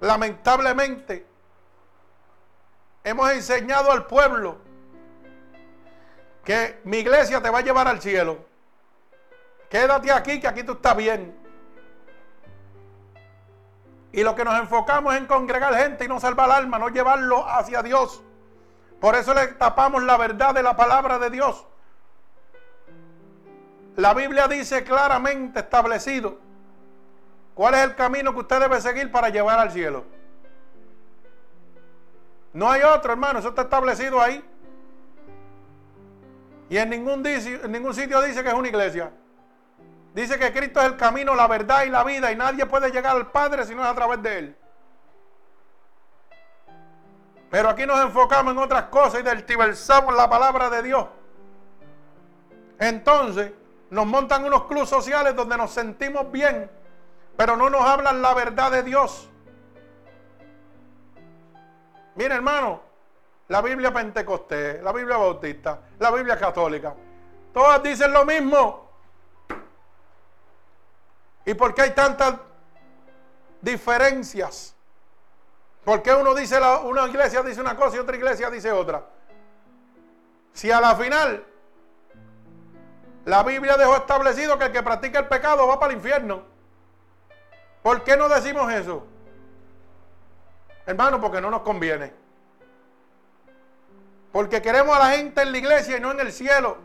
lamentablemente, hemos enseñado al pueblo que mi iglesia te va a llevar al cielo. Quédate aquí, que aquí tú estás bien. Y lo que nos enfocamos es en congregar gente y no salvar alma, no llevarlo hacia Dios. Por eso le tapamos la verdad de la palabra de Dios. La Biblia dice claramente establecido cuál es el camino que usted debe seguir para llevar al cielo. No hay otro, hermano, eso está establecido ahí. Y en ningún, sitio dice que es una iglesia. Dice que Cristo es el camino, la verdad y la vida y nadie puede llegar al Padre si no es a través de Él. Pero aquí nos enfocamos en otras cosas y deltiversamos la palabra de Dios. Entonces nos montan unos clubes sociales donde nos sentimos bien, pero no nos hablan la verdad de Dios. Mire hermano, la Biblia Pentecostés, la Biblia Bautista, la Biblia Católica, todas dicen lo mismo. ¿Y por qué hay tantas diferencias? ¿Por qué uno dice, una iglesia dice una cosa y otra iglesia dice otra? Si a la final la Biblia dejó establecido que el que practica el pecado va para el infierno. ¿Por qué no decimos eso? Hermano, porque no nos conviene. Porque queremos a la gente en la iglesia y no en el cielo.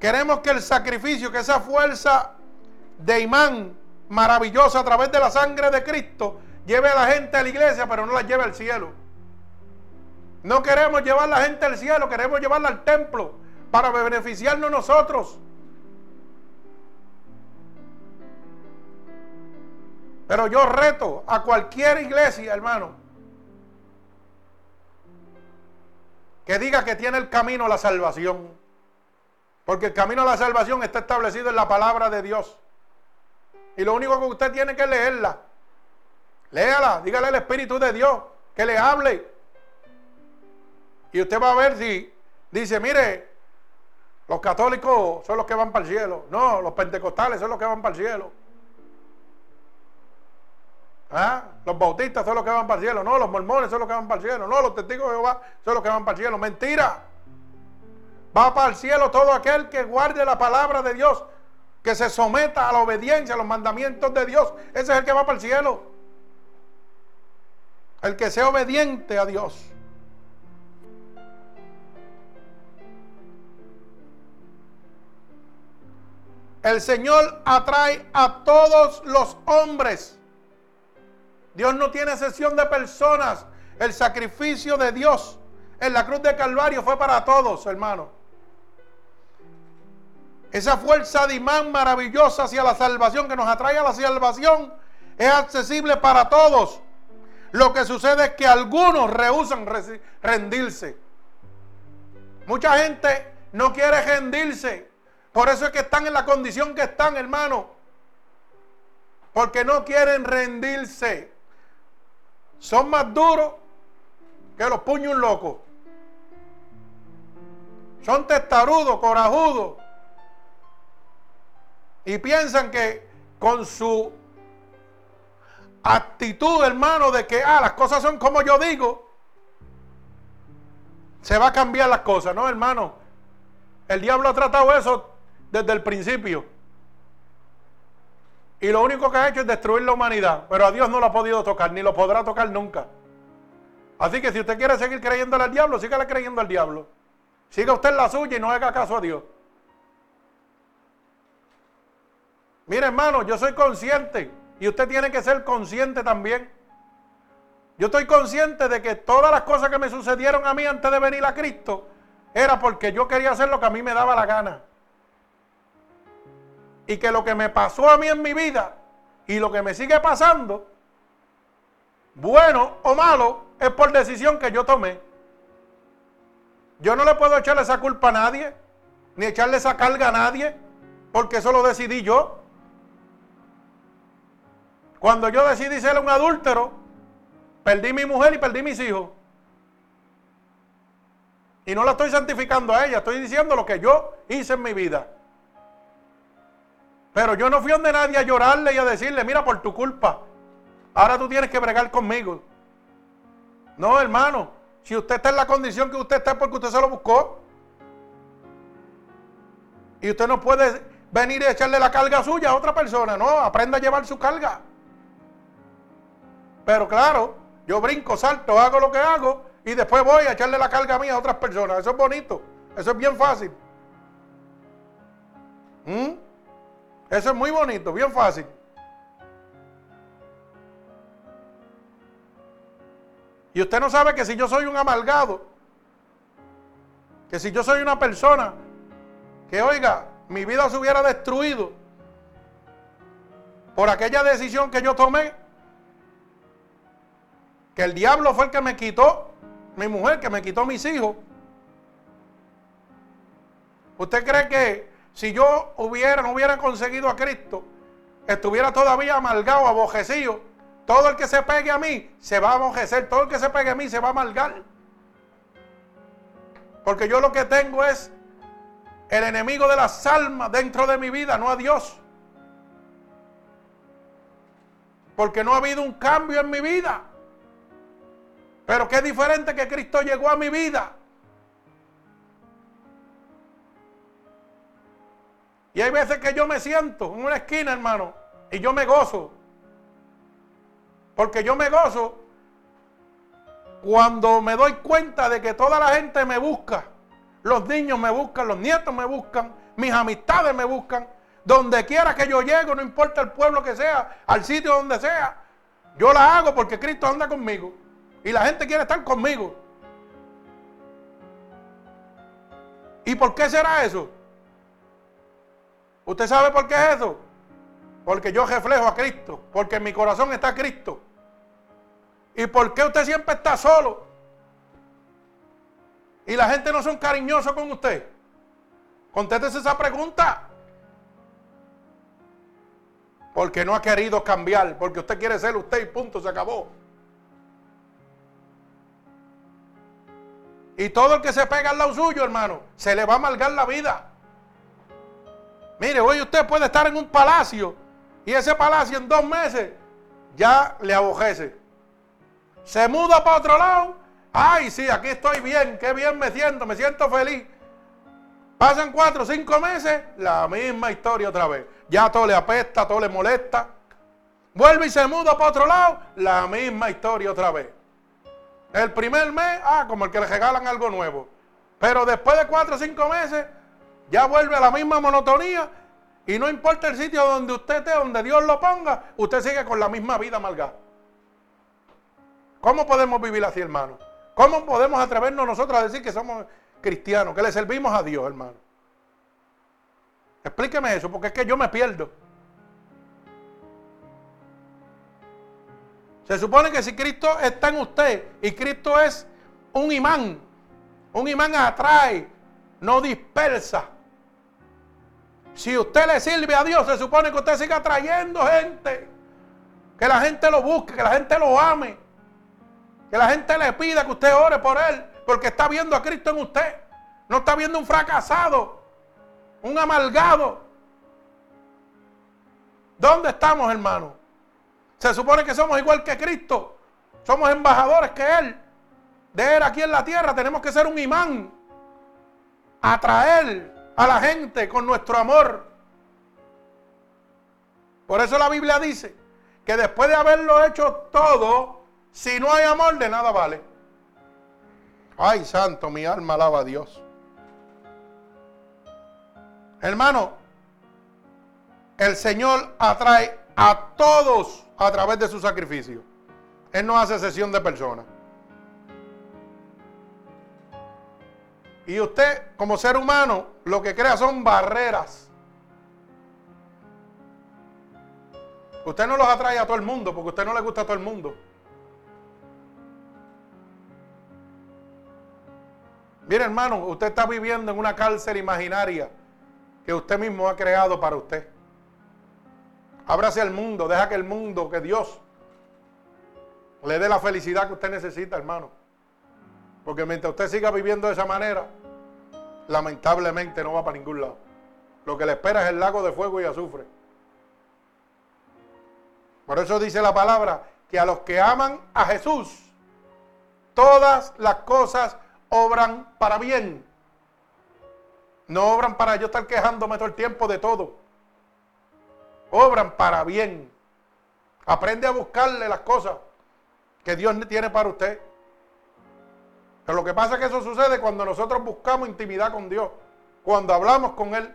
Queremos que el sacrificio, que esa fuerza de imán maravillosa a través de la sangre de Cristo, lleve a la gente a la iglesia, pero no la lleve al cielo. No queremos llevar a la gente al cielo, queremos llevarla al templo para beneficiarnos nosotros. Pero yo reto a cualquier iglesia, hermano, que diga que tiene el camino a la salvación. Porque el camino a la salvación está establecido en la palabra de Dios. Y lo único que usted tiene que leerla. Léala, dígale al Espíritu de Dios que le hable. Y usted va a ver si dice, mire, los católicos son los que van para el cielo. No, los pentecostales son los que van para el cielo. ¿Ah? Los bautistas son los que van para el cielo. No, los mormones son los que van para el cielo. No, los testigos de Jehová son los que van para el cielo. Mentira. Va para el cielo todo aquel que guarde la palabra de Dios, que se someta a la obediencia, a los mandamientos de Dios. Ese es el que va para el cielo. El que sea obediente a Dios. El Señor atrae a todos los hombres. Dios no tiene excepción de personas. El sacrificio de Dios en la cruz de Calvario fue para todos, hermano. Esa fuerza de imán maravillosa hacia la salvación que nos atrae a la salvación es accesible para todos. Lo que sucede es que algunos rehusan rendirse. Mucha gente no quiere rendirse Por eso es que están en la condición que están, hermano. Porque no quieren rendirse. Son más duros que los puños locos. Son testarudos, corajudos. Y piensan que con su actitud, hermano, de que ah, las cosas son como yo digo, se va a cambiar las cosas, ¿no, hermano? El diablo ha tratado eso desde el principio. Y lo único que ha hecho es destruir la humanidad. Pero a Dios no lo ha podido tocar, ni lo podrá tocar nunca. Así que si usted quiere seguir creyéndole al diablo, sígale creyendo al diablo. Siga usted la suya y no haga caso a Dios. Mire, hermano, yo soy consciente y usted tiene que ser consciente también. Yo estoy consciente de que todas las cosas que me sucedieron a mí antes de venir a Cristo era porque yo quería hacer lo que a mí me daba la gana. Y que lo que me pasó a mí en mi vida y lo que me sigue pasando, bueno o malo, es por decisión que yo tomé. Yo no le puedo echarle esa culpa a nadie, ni echarle esa carga a nadie, porque eso lo decidí yo. Cuando yo decidí ser un adúltero, perdí mi mujer y perdí mis hijos. Y no la estoy santificando a ella, estoy diciendo lo que yo hice en mi vida. Pero yo no fui donde nadie a llorarle y a decirle, mira, por tu culpa, ahora tú tienes que bregar conmigo. No, hermano, si usted está en la condición que usted está es porque usted se lo buscó. Y usted no puede venir y echarle la carga suya a otra persona, no, aprenda a llevar su carga. Pero claro, yo brinco, salto, hago lo que hago y después voy a echarle la carga a mí a otras personas. Eso es bonito, eso es bien fácil. ¿Mm? Eso es muy bonito, bien fácil. Y usted no sabe que si yo soy un amalgado, que si yo soy una persona que, oiga, mi vida se hubiera destruido por aquella decisión que yo tomé, que el diablo fue el que me quitó mi mujer, que me quitó mis hijos. ¿Usted cree que si yo hubiera, no hubiera conseguido a Cristo, estuviera todavía amargado, abojecido? Todo el que se pegue a mí se va a abojecer, todo el que se pegue a mí se va a amargar. Porque yo lo que tengo es el enemigo de las almas dentro de mi vida, no a Dios. Porque no ha habido un cambio en mi vida. Pero qué diferente que Cristo llegó a mi vida. Y hay veces que yo me siento en una esquina, hermano, y yo me gozo. Porque yo me gozo cuando me doy cuenta de que toda la gente me busca. Los niños me buscan, los nietos me buscan, mis amistades me buscan. Donde quiera que yo llegue, no importa el pueblo que sea, al sitio donde sea, yo la hago porque Cristo anda conmigo. Y la gente quiere estar conmigo. ¿Y por qué será eso? ¿Usted sabe por qué es eso? Porque yo reflejo a Cristo. Porque en mi corazón está Cristo. ¿Y por qué usted siempre está solo? Y la gente no son cariñosos con usted. Contéstese esa pregunta. Porque no ha querido cambiar. Porque usted quiere ser usted y punto, se acabó. Y todo el que se pega al lado suyo, hermano, se le va a amargar la vida. Mire, hoy usted puede estar en un palacio y ese palacio en dos meses ya le abojece. Se muda para otro lado. Ay, sí, aquí estoy bien, qué bien me siento, me siento feliz. Pasan cuatro o cinco meses, la misma historia otra vez. Ya todo le apesta, todo le molesta. Vuelve y se muda para otro lado, la misma historia otra vez. El primer mes, ah, como el que le regalan algo nuevo. Pero después de cuatro o cinco meses, ya vuelve a la misma monotonía. Y no importa el sitio donde usted esté, donde Dios lo ponga, usted sigue con la misma vida amargada. ¿Cómo podemos vivir así, hermano? ¿Cómo podemos atrevernos nosotros a decir que somos cristianos, que le servimos a Dios, hermano? Explíqueme eso, porque es que yo me pierdo. Se supone que si Cristo está en usted y Cristo es un imán, un imán atrae, no dispersa. Si usted le sirve a Dios, se supone que usted siga trayendo gente. Que la gente lo busque, que la gente lo ame. Que la gente le pida que usted ore por él. Porque está viendo a Cristo en usted. No está viendo un fracasado. Un amalgado. ¿Dónde estamos, hermano? Se supone que somos igual que Cristo. Somos embajadores que Él. De Él aquí en la tierra tenemos que ser un imán. Atraer a la gente con nuestro amor. Por eso la Biblia dice que después de haberlo hecho todo, si no hay amor, de nada vale. Ay, santo, mi alma alaba a Dios. Hermano, el Señor atrae a todos a través de su sacrificio. Él no hace sesión de personas. Y usted, como ser humano, lo que crea son barreras. Usted no los atrae a todo el mundo porque a usted no le gusta a todo el mundo. Mire, hermano, usted está viviendo en una cárcel imaginaria que usted mismo ha creado para usted. Ábrase al mundo, deja que el mundo, que Dios le dé la felicidad que usted necesita, hermano. Porque mientras usted siga viviendo de esa manera, lamentablemente no va para ningún lado. Lo que le espera es el lago de fuego y azufre. Por eso dice la palabra que a los que aman a Jesús, todas las cosas obran para bien. No obran para yo estar quejándome todo el tiempo de todo. Obran para bien. Aprende a buscarle las cosas que Dios tiene para usted. Pero lo que pasa es que eso sucede cuando nosotros buscamos intimidad con Dios, cuando hablamos con Él.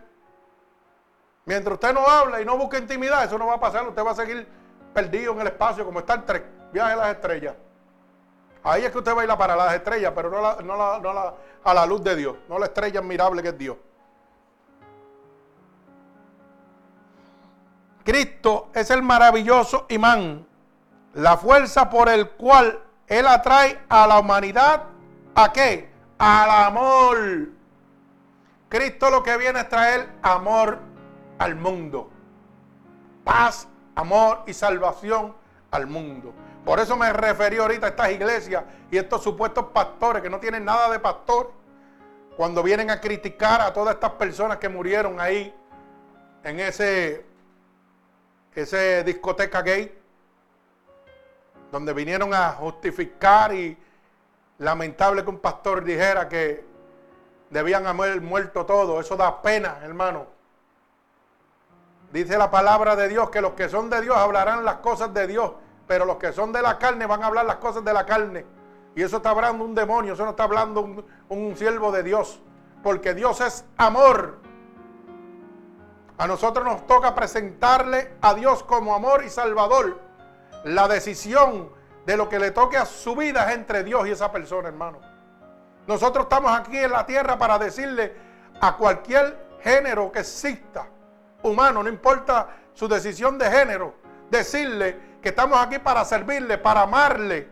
Mientras usted no habla y no busca intimidad, eso no va a pasar. Usted va a seguir perdido en el espacio como está el tres, viaje a las estrellas. Ahí es que usted va a ir a para las estrellas, pero no, a la luz de Dios, no la estrella admirable que es Dios. Cristo es el maravilloso imán, la fuerza por el cual Él atrae a la humanidad ¿A qué? Al amor. Cristo lo que viene es traer amor al mundo. Paz, amor y salvación al mundo. Por eso me referí ahorita a estas iglesias y estos supuestos pastores que no tienen nada de pastor. Cuando vienen a criticar a todas estas personas que murieron ahí en ese, ese discoteca gay, donde vinieron a justificar y Lamentable que un pastor dijera que debían haber muerto todos. Eso da pena, hermano. Dice la palabra de Dios que los que son de Dios hablarán las cosas de Dios, pero los que son de la carne van a hablar las cosas de la carne. Y eso está hablando un demonio, eso no está hablando un, un siervo de Dios, porque Dios es amor. A nosotros nos toca presentarle a Dios como amor y salvador. La decisión de lo que le toque a su vida es entre Dios y esa persona, hermano. Nosotros estamos aquí en la tierra para decirle a cualquier género que exista, humano, no importa su decisión de género, decirle que estamos aquí para servirle, para amarle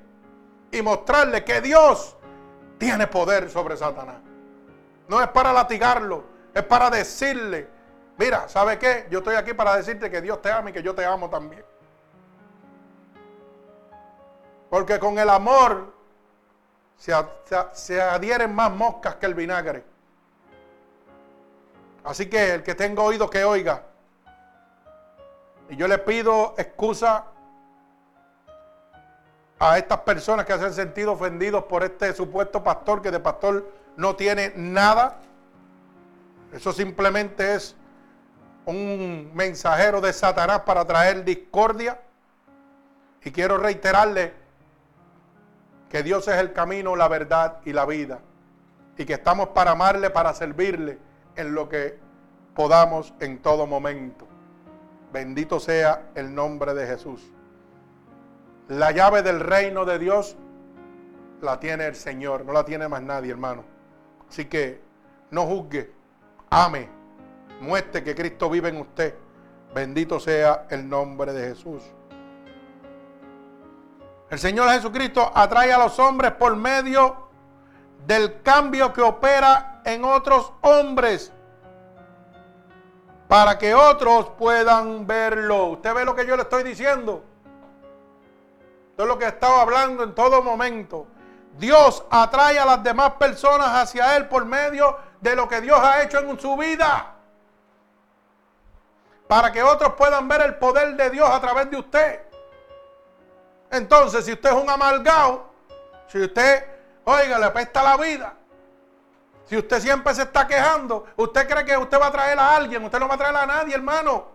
y mostrarle que Dios tiene poder sobre Satanás. No es para latigarlo, es para decirle, mira, ¿sabe qué? Yo estoy aquí para decirte que Dios te ama y que yo te amo también. Porque con el amor se, adhieren más moscas que el vinagre. Así que el que tenga oído que oiga. Y yo le pido excusa a estas personas que se han sentido ofendidos por este supuesto pastor que de pastor no tiene nada. Eso simplemente es un mensajero de Satanás para traer discordia. Y quiero reiterarle que Dios es el camino, la verdad y la vida. Y que estamos para amarle, para servirle en lo que podamos en todo momento. Bendito sea el nombre de Jesús. La llave del reino de Dios la tiene el Señor, no la tiene más nadie, hermano. Así que no juzgue, ame, muestre que Cristo vive en usted. Bendito sea el nombre de Jesús. El Señor Jesucristo atrae a los hombres por medio del cambio que opera en otros hombres. para que otros puedan verlo. ¿Usted ve lo que yo le estoy diciendo? Esto es lo que he estado hablando en todo momento. Dios atrae a las demás personas hacia Él por medio de lo que Dios ha hecho en su vida. Para que otros puedan ver el poder de Dios a través de usted. Entonces, si usted es un amargado, si usted, oiga, le apesta la vida, si usted siempre se está quejando, usted cree que usted va a traer a alguien, usted no va a traer a nadie, hermano.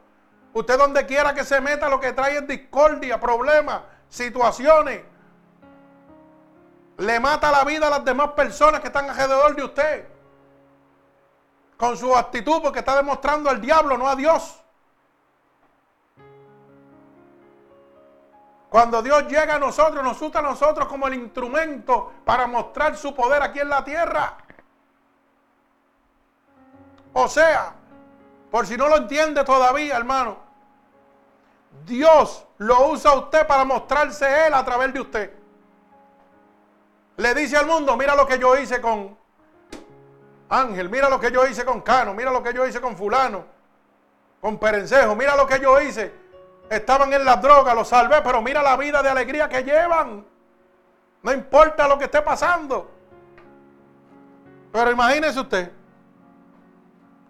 Usted donde quiera que se meta, lo que trae es discordia, problemas, situaciones. Le mata la vida a las demás personas que están alrededor de usted. Con su actitud, porque está demostrando al diablo, no a Dios. Cuando Dios llega a nosotros, nos usa a nosotros como el instrumento para mostrar su poder aquí en la tierra. O sea, por si no lo entiende todavía, hermano, Dios lo usa a usted para mostrarse Él a través de usted. Le dice al mundo, mira lo que yo hice con Ángel, mira lo que yo hice con Cano, mira lo que yo hice con fulano, con Perencejo, mira lo que yo hice. Estaban en las drogas, los salvé, pero mira la vida de alegría que llevan. No importa lo que esté pasando. Pero imagínese usted,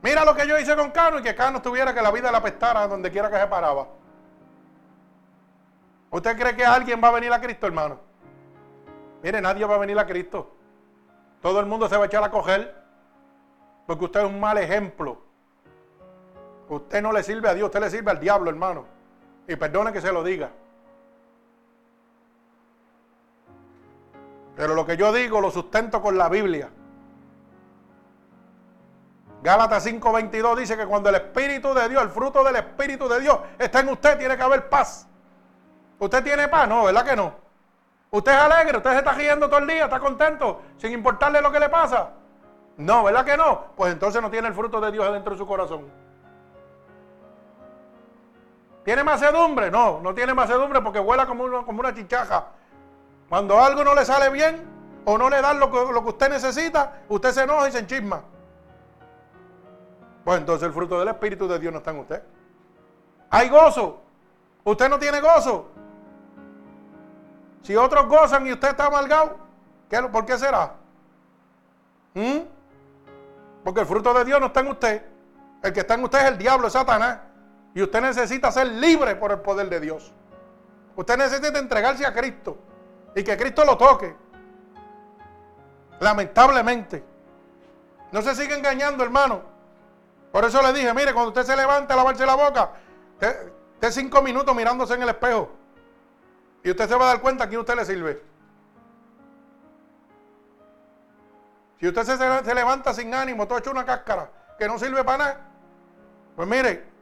Mira lo que yo hice con Cano y que Cano tuviera que la vida la apestara donde quiera que se paraba. ¿Usted cree que alguien va a venir a Cristo, hermano? Mire, nadie va a venir a Cristo. Todo el mundo se va a echar a coger porque usted es un mal ejemplo. Usted no le sirve a Dios, usted le sirve al diablo, hermano. Y perdone que se lo diga. Pero lo que yo digo lo sustento con la Biblia. Gálatas 5:22 dice que cuando el Espíritu de Dios, el fruto del Espíritu de Dios está en usted, tiene que haber paz. ¿Usted tiene paz? No, ¿verdad que no? ¿Usted es alegre? ¿Usted se está riendo todo el día? ¿Está contento? Sin importarle lo que le pasa. No, ¿verdad que no? Pues entonces no tiene el fruto de Dios dentro de su corazón. ¿Tiene macedumbre? No, no tiene macedumbre porque vuela como, como una chichaja. Cuando algo no le sale bien o no le dan lo que, lo que usted necesita, usted se enoja y se enchisma. Pues entonces el fruto del Espíritu de Dios no está en usted. Hay gozo. Usted no tiene gozo. Si otros gozan y usted está amargado, ¿por qué será? ¿Mm? Porque el fruto de Dios no está en usted. El que está en usted es el diablo, es Satanás. Y usted necesita ser libre por el poder de Dios. Usted necesita entregarse a Cristo y que Cristo lo toque. Lamentablemente. No se siga engañando, hermano. Por eso le dije, mire, cuando usted se levanta a lavarse la boca, esté cinco minutos mirándose en el espejo. Y usted se va a dar cuenta a usted le sirve. Si usted se, levanta sin ánimo, todo hecho una cáscara, que no sirve para nada, pues mire,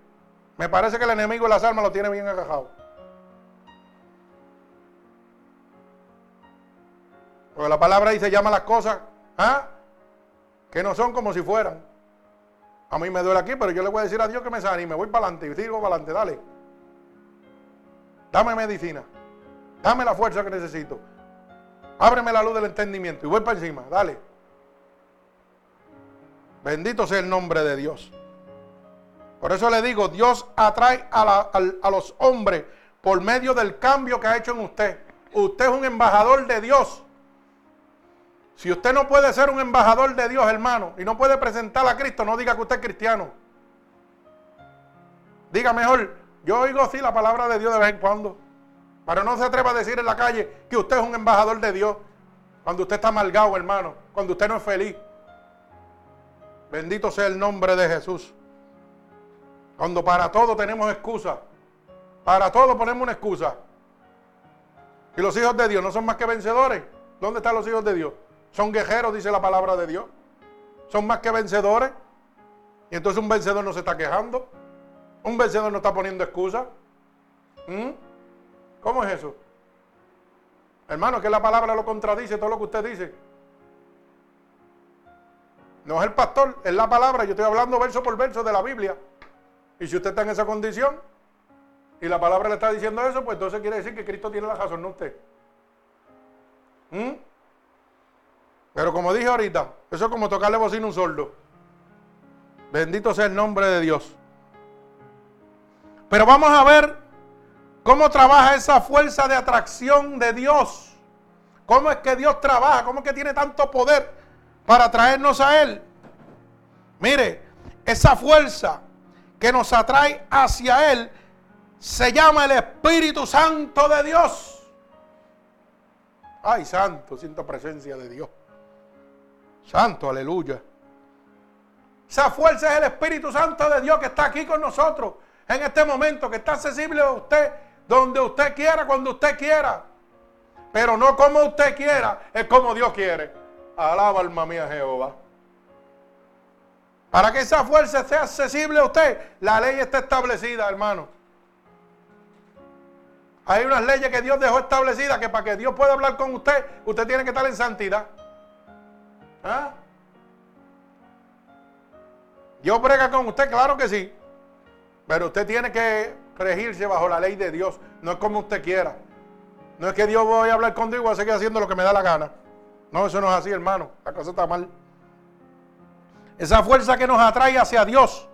me parece que el enemigo de las almas lo tiene bien agajado. Porque la palabra dice, llama las cosas ¿ah? que no son como si fueran. A mí me duele aquí, pero yo le voy a decir a Dios que me sane y me voy para adelante y sigo para adelante, dale. Dame medicina. Dame la fuerza que necesito. Ábreme la luz del entendimiento y voy para encima, dale. Bendito sea el nombre de Dios. Por eso le digo, Dios atrae a, los hombres por medio del cambio que ha hecho en usted. Usted es un embajador de Dios. Si usted no puede ser un embajador de Dios, hermano, y no puede presentar a Cristo, no diga que usted es cristiano. Diga mejor, yo oigo así la palabra de Dios de vez en cuando. Pero no se atreva a decir en la calle que usted es un embajador de Dios. Cuando usted está amargado, hermano. Cuando usted no es feliz. Bendito sea el nombre de Jesús. Cuando para todo tenemos excusa. Para todo ponemos una excusa. Y los hijos de Dios no son más que vencedores. ¿Dónde están los hijos de Dios? Son guerreros, dice la palabra de Dios. Son más que vencedores. Y entonces un vencedor no se está quejando. Un vencedor no está poniendo excusa. ¿Mm? ¿Cómo es eso? Hermano, que la palabra lo contradice todo lo que usted dice. No es el pastor, es la palabra. Yo estoy hablando verso por verso de la Biblia. Y si usted está en esa condición y la palabra le está diciendo eso, pues entonces quiere decir que Cristo tiene la razón, no usted. ¿Mm? Pero como dije ahorita, eso es como tocarle bocina a un sordo. Bendito sea el nombre de Dios. Pero vamos a ver cómo trabaja esa fuerza de atracción de Dios. ¿Cómo es que Dios trabaja? ¿Cómo es que tiene tanto poder para traernos a Él? Mire, esa fuerza que nos atrae hacia Él se llama el Espíritu Santo de Dios. Ay, santo, siento presencia de Dios. Santo, aleluya. Esa fuerza es el Espíritu Santo de Dios que está aquí con nosotros en este momento, que está accesible a usted donde usted quiera, cuando usted quiera. Pero no como usted quiera, es como Dios quiere. Alaba alma mía Jehová. Para que esa fuerza sea accesible a usted, la ley está establecida, hermano. Hay unas leyes que Dios dejó establecidas que para que Dios pueda hablar con usted, usted tiene que estar en santidad. ¿Ah? Dios brega con usted, claro que sí. Pero usted tiene que regirse bajo la ley de Dios. No es como usted quiera. No es que Dios voy a hablar contigo y voy a seguir haciendo lo que me da la gana. No, eso no es así, hermano. La cosa está mal. Esa fuerza que nos atrae hacia Dios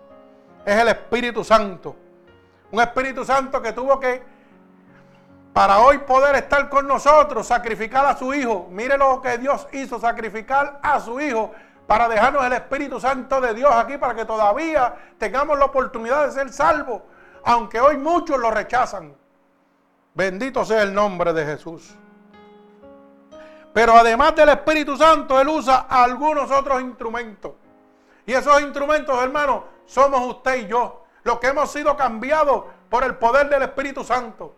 es el Espíritu Santo. Un Espíritu Santo que tuvo que, para hoy poder estar con nosotros, sacrificar a su Hijo. Mire lo que Dios hizo, sacrificar a su Hijo para dejarnos el Espíritu Santo de Dios aquí, para que todavía tengamos la oportunidad de ser salvos, aunque hoy muchos lo rechazan. Bendito sea el nombre de Jesús. Pero además del Espíritu Santo, Él usa algunos otros instrumentos. Y esos instrumentos, hermanos, somos usted y yo, los que hemos sido cambiados por el poder del Espíritu Santo.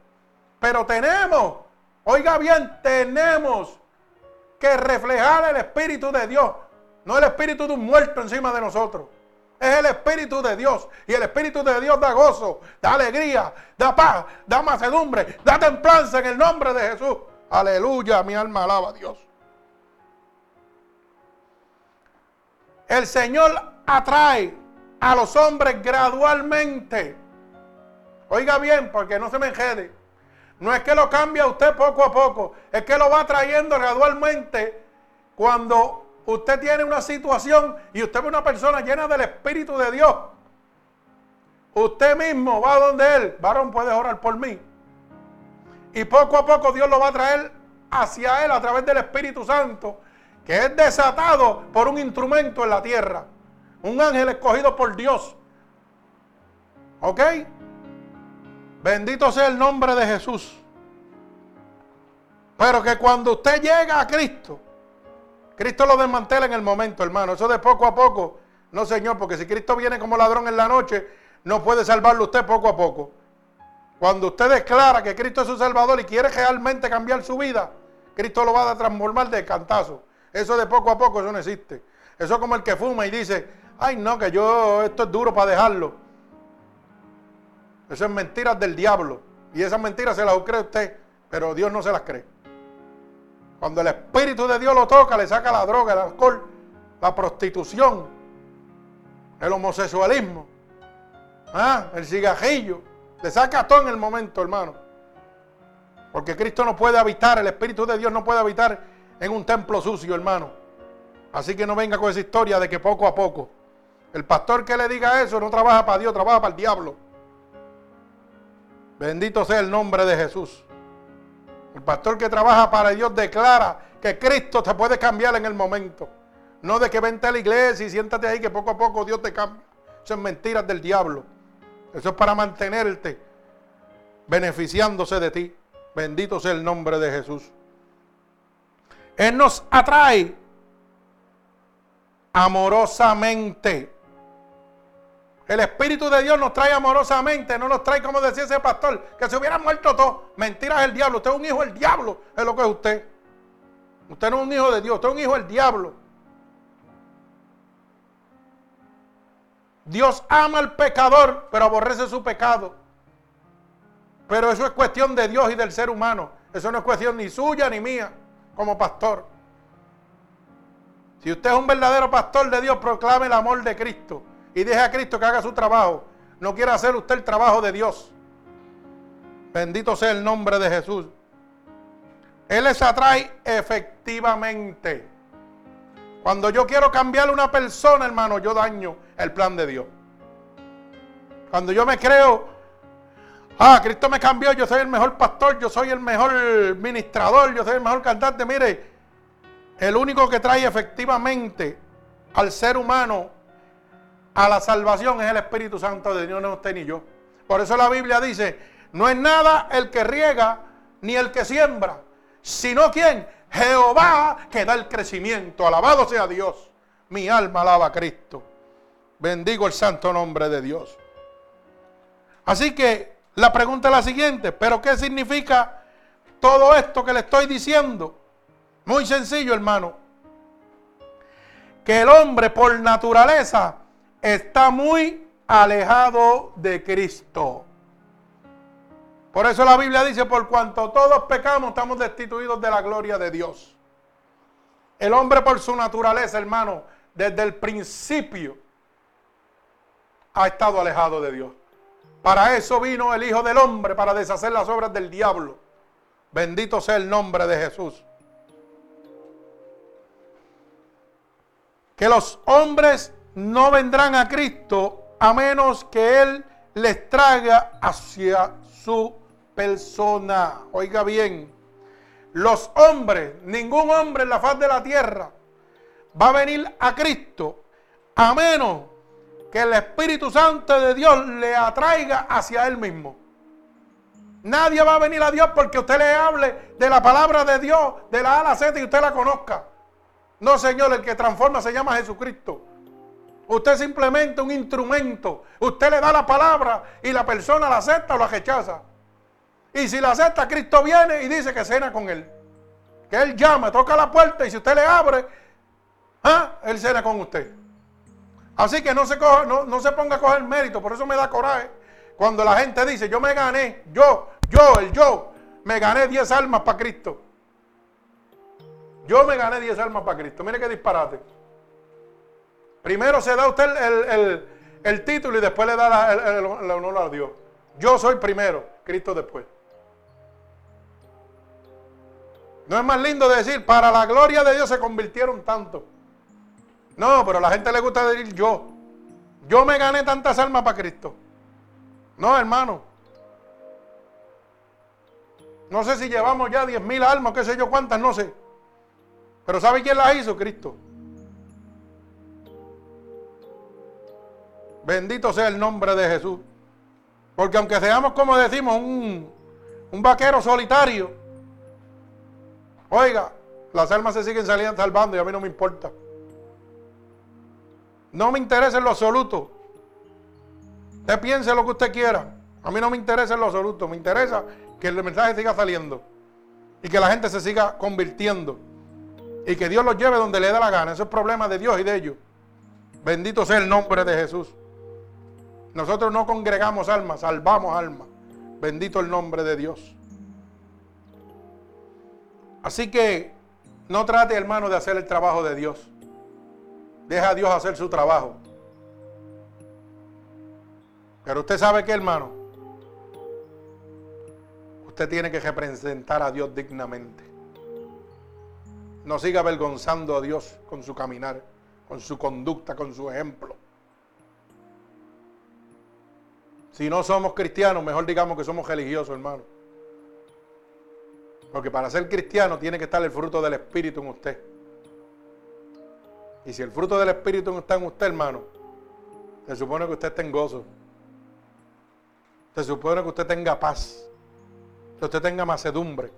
Pero tenemos, oiga bien, tenemos que reflejar el Espíritu de Dios no el espíritu de un muerto encima de nosotros. Es el Espíritu de Dios. Y el Espíritu de Dios da gozo, da alegría, da paz, da macedumbre, da templanza en el nombre de Jesús. Aleluya, mi alma alaba a Dios. El Señor atrae a los hombres gradualmente. Oiga bien, porque no se me enjede. No es que lo cambia usted poco a poco, es que lo va trayendo gradualmente cuando usted tiene una situación y usted ve una persona llena del Espíritu de Dios, usted mismo va donde Él, varón, puedes orar por mí. Y poco a poco Dios lo va a traer hacia Él a través del Espíritu Santo, que es desatado por un instrumento en la tierra, un ángel escogido por Dios. ¿Ok? Bendito sea el nombre de Jesús. Pero que cuando usted llega a Cristo, Cristo lo desmantela en el momento, hermano. Eso de poco a poco. No, Señor, porque si Cristo viene como ladrón en la noche, no puede salvarlo usted poco a poco. Cuando usted declara que Cristo es su Salvador y quiere realmente cambiar su vida, Cristo lo va a transformar de cantazo. Eso de poco a poco, eso no existe. Eso es como el que fuma y dice, ay no, que yo, esto es duro para dejarlo. Eso es mentiras del diablo. Y esas mentiras se las cree usted, pero Dios no se las cree. Cuando el Espíritu de Dios lo toca, le saca la droga, el alcohol, la prostitución, el homosexualismo, ¿ah? el cigajillo. Le saca todo en el momento, hermano. Porque Cristo no puede habitar, el Espíritu de Dios no puede habitar en un templo sucio, hermano. Así que no venga con esa historia de que poco a poco. El pastor que le diga eso no trabaja para Dios, trabaja para el diablo. Bendito sea el nombre de Jesús. El pastor que trabaja para Dios declara que Cristo te puede cambiar en el momento. No de que vente a la iglesia y siéntate ahí que poco a poco Dios te cambia. Eso es mentiras del diablo. Eso es para mantenerte beneficiándose de ti. Bendito sea el nombre de Jesús. Él nos atrae amorosamente. El Espíritu de Dios nos trae amorosamente, no nos trae como decía ese pastor, que se hubiera muerto todo. Mentiras del diablo. Usted es un hijo del diablo, es lo que es usted. Usted no es un hijo de Dios, usted es un hijo del diablo. Dios ama al pecador, pero aborrece su pecado. Pero eso es cuestión de Dios y del ser humano. Eso no es cuestión ni suya ni mía como pastor. Si usted es un verdadero pastor de Dios, proclame el amor de Cristo y deje a Cristo que haga su trabajo. No quiere hacer usted el trabajo de Dios. Bendito sea el nombre de Jesús. Él les atrae efectivamente. Cuando yo quiero cambiar a una persona, hermano, yo daño el plan de Dios. Cuando yo me creo Ah, Cristo me cambió, yo soy el mejor pastor, yo soy el mejor ministrador, yo soy el mejor cantante. Mire, el único que trae efectivamente al ser humano a la salvación es el Espíritu Santo de Dios, no usted ni yo. Por eso la Biblia dice, no es nada el que riega ni el que siembra, sino quien, Jehová que da el crecimiento. Alabado sea Dios. Mi alma alaba a Cristo. Bendigo el santo nombre de Dios. Así que la pregunta es la siguiente, ¿pero qué significa todo esto que le estoy diciendo? Muy sencillo, hermano. Que el hombre por naturaleza está muy alejado de Cristo. Por eso la Biblia dice, por cuanto todos pecamos, estamos destituidos de la gloria de Dios. El hombre por su naturaleza, hermano, desde el principio ha estado alejado de Dios. Para eso vino el Hijo del Hombre, para deshacer las obras del diablo. Bendito sea el nombre de Jesús. Que los hombres no vendrán a Cristo a menos que Él les traiga hacia su persona. Oiga bien, los hombres, ningún hombre en la faz de la tierra va a venir a Cristo a menos que el Espíritu Santo de Dios le atraiga hacia Él mismo. Nadie va a venir a Dios porque usted le hable de la palabra de Dios, de la A a la Z y usted la conozca. No, Señor, el que transforma se llama Jesucristo. Usted es simplemente un instrumento. Usted le da la palabra y la persona la acepta o la rechaza. Y si la acepta, Cristo viene y dice que cena con él. Que él llama, toca la puerta y si usted le abre, ¿ah? él cena con usted. Así que no se, no, se ponga a coger mérito, por eso me da coraje. Cuando la gente dice, yo me gané, yo, yo, el yo, me gané 10 almas para Cristo. Yo me gané 10 almas para Cristo. Mire qué disparate. Primero se da usted el, título y después le da el honor a Dios. Yo soy primero, Cristo después. No es más lindo decir, para la gloria de Dios se convirtieron tanto. No, pero a la gente le gusta decir yo. Yo me gané tantas almas para Cristo. No, hermano. No sé si llevamos ya 10 mil almas, qué sé yo cuántas, no sé. Pero ¿sabe quién las hizo? Cristo. Bendito sea el nombre de Jesús. Porque aunque seamos, como decimos, un, un vaquero solitario, oiga, las almas se siguen saliendo salvando y a mí no me importa. No me interesa en lo absoluto. Usted piense lo que usted quiera. A mí no me interesa en lo absoluto. Me interesa que el mensaje siga saliendo. Y que la gente se siga convirtiendo. Y que Dios los lleve donde le dé la gana. Eso es problema de Dios y de ellos. Bendito sea el nombre de Jesús. Nosotros no congregamos almas, salvamos almas. Bendito el nombre de Dios. Así que no trate, hermano, de hacer el trabajo de Dios. Deja a Dios hacer su trabajo. Pero usted sabe que, hermano, usted tiene que representar a Dios dignamente. No siga avergonzando a Dios con su caminar, con su conducta, con su ejemplo. Si no somos cristianos, mejor digamos que somos religiosos, hermano. Porque para ser cristiano tiene que estar el fruto del Espíritu en usted. Y si el fruto del Espíritu no está en usted, hermano, se supone que usted está en gozo. Se supone que usted tenga paz. Que usted tenga macedumbre.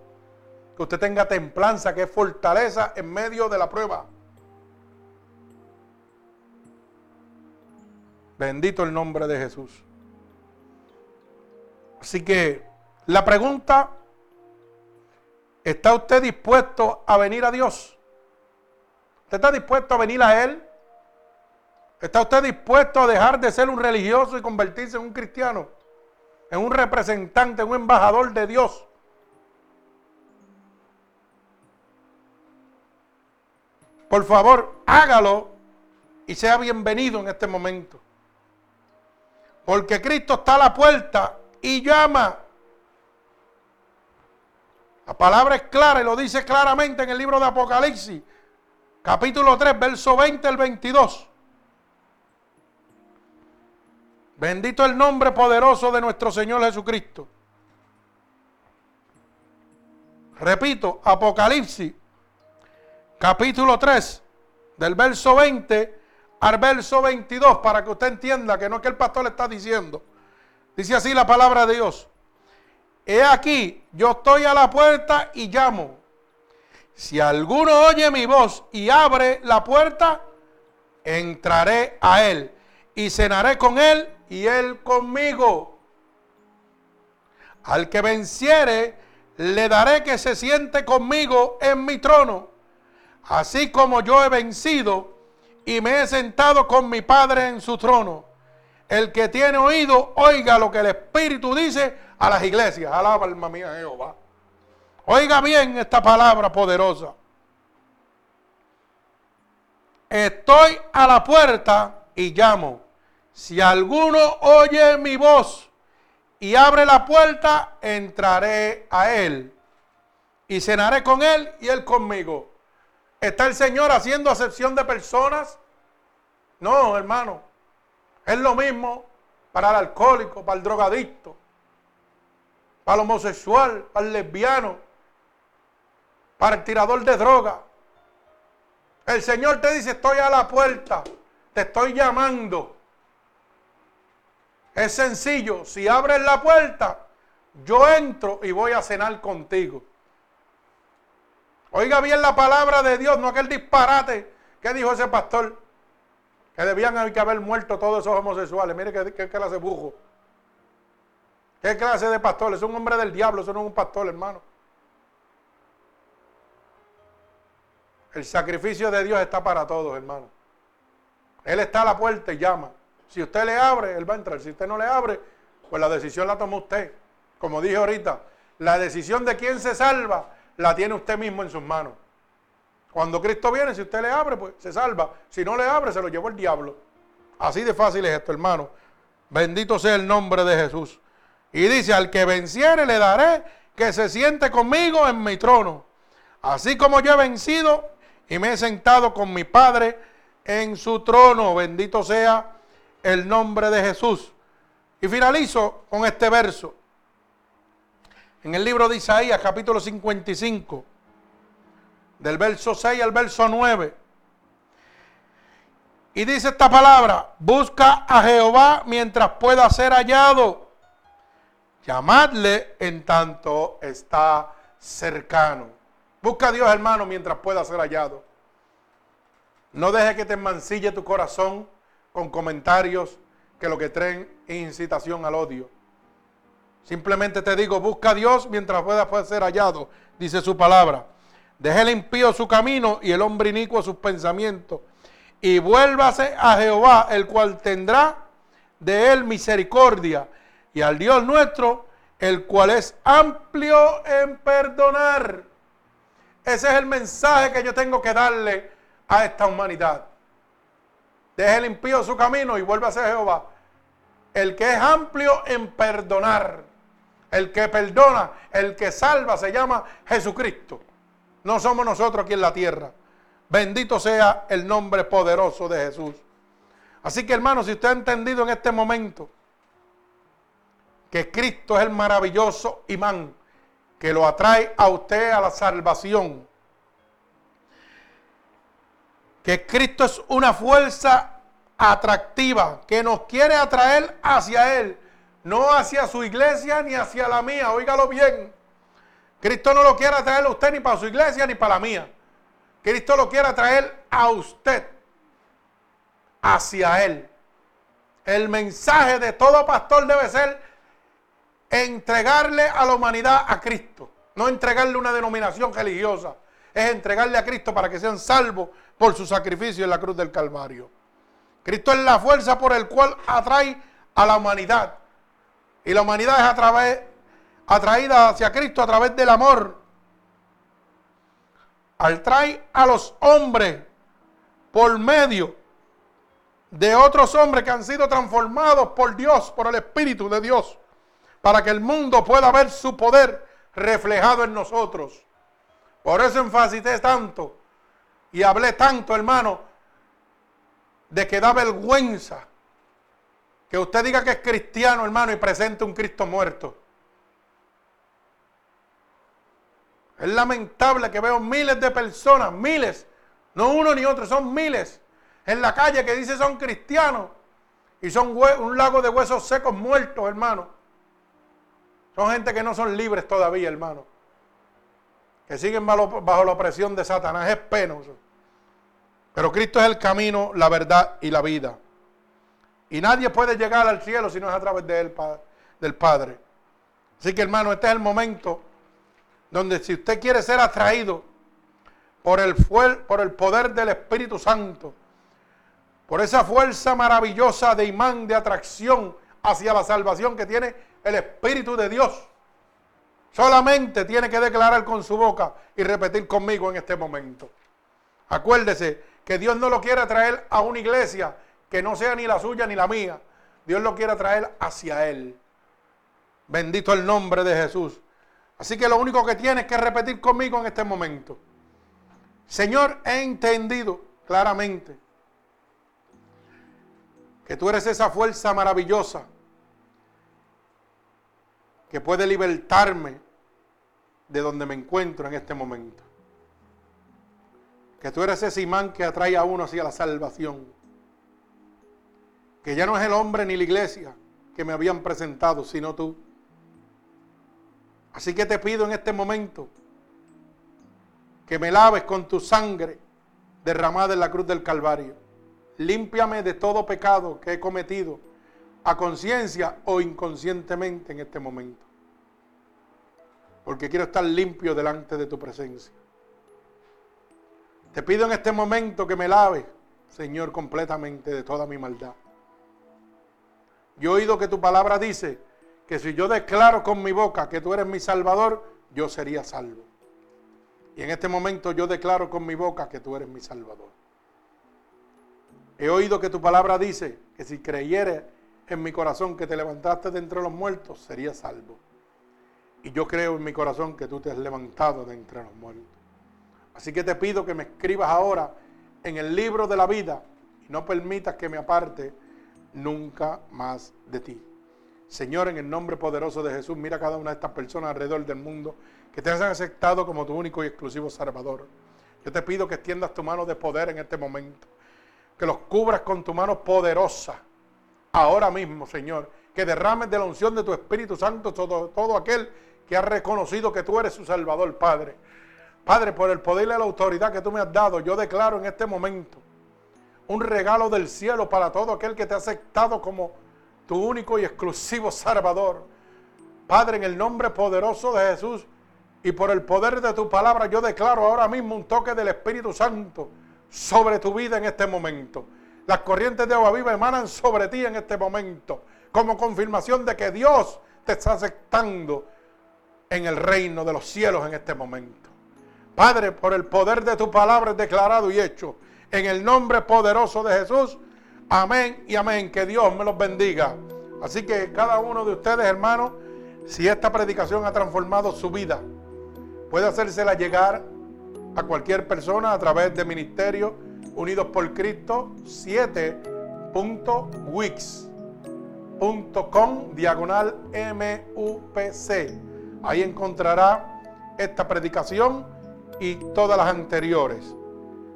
Que usted tenga templanza, que es fortaleza en medio de la prueba. Bendito el nombre de Jesús. Así que la pregunta, ¿está usted dispuesto a venir a Dios? ¿Usted está dispuesto a venir a Él? ¿Está usted dispuesto a dejar de ser un religioso y convertirse en un cristiano? En un representante, en un embajador de Dios. Por favor, hágalo y sea bienvenido en este momento. Porque Cristo está a la puerta y llama. La palabra es clara y lo dice claramente en el libro de Apocalipsis capítulo 3, verso 20 al 22. Bendito el nombre poderoso de nuestro Señor Jesucristo. Repito, Apocalipsis, capítulo 3, del verso 20 al verso 22, para que usted entienda que no es que el pastor le está diciendo. Dice así la palabra de Dios. He aquí, yo estoy a la puerta y llamo. Si alguno oye mi voz y abre la puerta, entraré a él y cenaré con él y él conmigo. Al que venciere, le daré que se siente conmigo en mi trono, así como yo he vencido y me he sentado con mi Padre en su trono. El que tiene oído, oiga lo que el Espíritu dice a las iglesias. Alaba alma mía Jehová. Oiga bien esta palabra poderosa. Estoy a la puerta y llamo. Si alguno oye mi voz y abre la puerta, entraré a él y cenaré con él y él conmigo. ¿Está el Señor haciendo acepción de personas? No, hermano. Es lo mismo para el alcohólico, para el drogadicto, para el homosexual, para el lesbiano, para el tirador de droga. El Señor te dice, estoy a la puerta, te estoy llamando. Es sencillo, si abres la puerta, yo entro y voy a cenar contigo. Oiga bien la palabra de Dios, no aquel disparate que dijo ese pastor, que debían haber muerto todos esos homosexuales. Mire qué, clase de bujo. ¿Qué clase de pastor? Es un hombre del diablo, eso no es un pastor, hermano. El sacrificio de Dios está para todos, hermano. Él está a la puerta y llama. Si usted le abre, Él va a entrar. Si usted no le abre, pues la decisión la toma usted. Como dije ahorita, la decisión de quién se salva la tiene usted mismo en sus manos. Cuando Cristo viene, si usted le abre, pues se salva. Si no le abre, se lo llevó el diablo. Así de fácil es esto, hermano. Bendito sea el nombre de Jesús. Y dice, al que venciere le daré que se siente conmigo en mi trono. Así como yo he vencido y me he sentado con mi Padre en su trono. Bendito sea el nombre de Jesús. Y finalizo con este verso. En el libro de Isaías, capítulo 55, del verso 6 al verso 9. Y dice esta palabra, busca a Jehová mientras pueda ser hallado. Llamadle en tanto está cercano. Busca a Dios, hermano, mientras pueda ser hallado. No deje que te mancille tu corazón con comentarios que lo que traen es incitación al odio. Simplemente te digo, busca a Dios mientras pueda ser hallado, dice su palabra. Deje el impío su camino y el hombre inicuo sus pensamientos. Y vuélvase a Jehová, el cual tendrá de él misericordia. Y al Dios nuestro, el cual es amplio en perdonar. Ese es el mensaje que yo tengo que darle a esta humanidad. Deje el impío su camino y vuelva a ser Jehová. El que es amplio en perdonar. El que perdona, el que salva, se llama Jesucristo. No somos nosotros aquí en la tierra. Bendito sea el nombre poderoso de Jesús. Así que hermano, si usted ha entendido en este momento que Cristo es el maravilloso imán que lo atrae a usted a la salvación, que Cristo es una fuerza atractiva que nos quiere atraer hacia Él, no hacia su iglesia ni hacia la mía, óigalo bien. Cristo no lo quiere atraer a usted ni para su iglesia ni para la mía. Cristo lo quiere atraer a usted, hacia Él. El mensaje de todo pastor debe ser entregarle a la humanidad a Cristo, no entregarle una denominación religiosa, es entregarle a Cristo para que sean salvos por su sacrificio en la cruz del Calvario. Cristo es la fuerza por el cual atrae a la humanidad. Y la humanidad es a través, atraída hacia Cristo a través del amor. Atrae a los hombres por medio de otros hombres que han sido transformados por Dios, por el Espíritu de Dios, para que el mundo pueda ver su poder reflejado en nosotros. Por eso enfacité tanto y hablé tanto, hermano, de que da vergüenza Que usted diga que es cristiano, hermano, y presente un Cristo muerto. Es lamentable que veo miles de personas, miles, no uno ni otro, son miles, en la calle que dice son cristianos y son un lago de huesos secos muertos, hermano. Son gente que no son libres todavía, hermano. Que siguen bajo, bajo la opresión de Satanás. Es penoso. Pero Cristo es el camino, la verdad y la vida. Y nadie puede llegar al cielo si no es a través de él, del Padre. Así que hermano, este es el momento donde si usted quiere ser atraído por el, por el poder del Espíritu Santo, por esa fuerza maravillosa de imán, de atracción hacia la salvación que tiene el Espíritu de Dios, solamente tiene que declarar con su boca y repetir conmigo en este momento. Acuérdese que Dios no lo quiere traer a una iglesia que no sea ni la suya ni la mía. Dios lo quiere traer hacia Él. Bendito el nombre de Jesús. Así que lo único que tiene que repetir conmigo en este momento. Señor, he entendido claramente que tú eres esa fuerza maravillosa que puede libertarme de donde me encuentro en este momento. Que tú eres ese imán que atrae a uno hacia la salvación. Que ya no es el hombre ni la iglesia que me habían presentado, sino tú. Así que te pido en este momento que me laves con tu sangre derramada en la cruz del Calvario límpiame de todo pecado que he cometido, a conciencia o inconscientemente en este momento. Porque quiero estar limpio delante de tu presencia. Te pido en este momento que me laves, Señor, completamente de toda mi maldad. Yo he oído que tu palabra dice que si yo declaro con mi boca que tú eres mi Salvador, yo sería salvo. Y en este momento yo declaro con mi boca que tú eres mi Salvador. He oído que tu palabra dice que si creyere en mi corazón que te levantaste de entre los muertos, sería salvo. Y yo creo en mi corazón que tú te has levantado de entre los muertos. Así que te pido que me escribas ahora en el libro de la vida y no permitas que me aparte nunca más de ti. Señor, en el nombre poderoso de Jesús, mira a cada una de estas personas alrededor del mundo que te han aceptado como tu único y exclusivo Salvador. Yo te pido que extiendas tu mano de poder en este momento que los cubras con tu mano poderosa. Ahora mismo, Señor, que derrames de la unción de tu Espíritu Santo todo, todo aquel que ha reconocido que tú eres su Salvador, Padre. Padre, por el poder y la autoridad que tú me has dado, yo declaro en este momento un regalo del cielo para todo aquel que te ha aceptado como tu único y exclusivo Salvador. Padre, en el nombre poderoso de Jesús y por el poder de tu palabra, yo declaro ahora mismo un toque del Espíritu Santo sobre tu vida en este momento. Las corrientes de agua viva emanan sobre ti en este momento, como confirmación de que Dios te está aceptando en el reino de los cielos en este momento. Padre, por el poder de tu palabra declarado y hecho, en el nombre poderoso de Jesús, amén y amén. Que Dios me los bendiga. Así que cada uno de ustedes, hermanos, si esta predicación ha transformado su vida, puede hacérsela llegar a cualquier persona a través de Ministerio Unidos por Cristo 7.wix.com diagonal MUPC. Ahí encontrará esta predicación y todas las anteriores.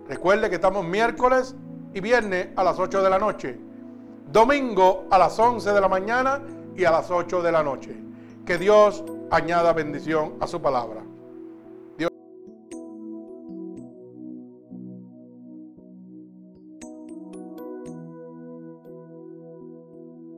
Recuerde que estamos miércoles y viernes a las 8 de la noche, domingo a las 11 de la mañana y a las 8 de la noche. Que Dios añada bendición a su palabra.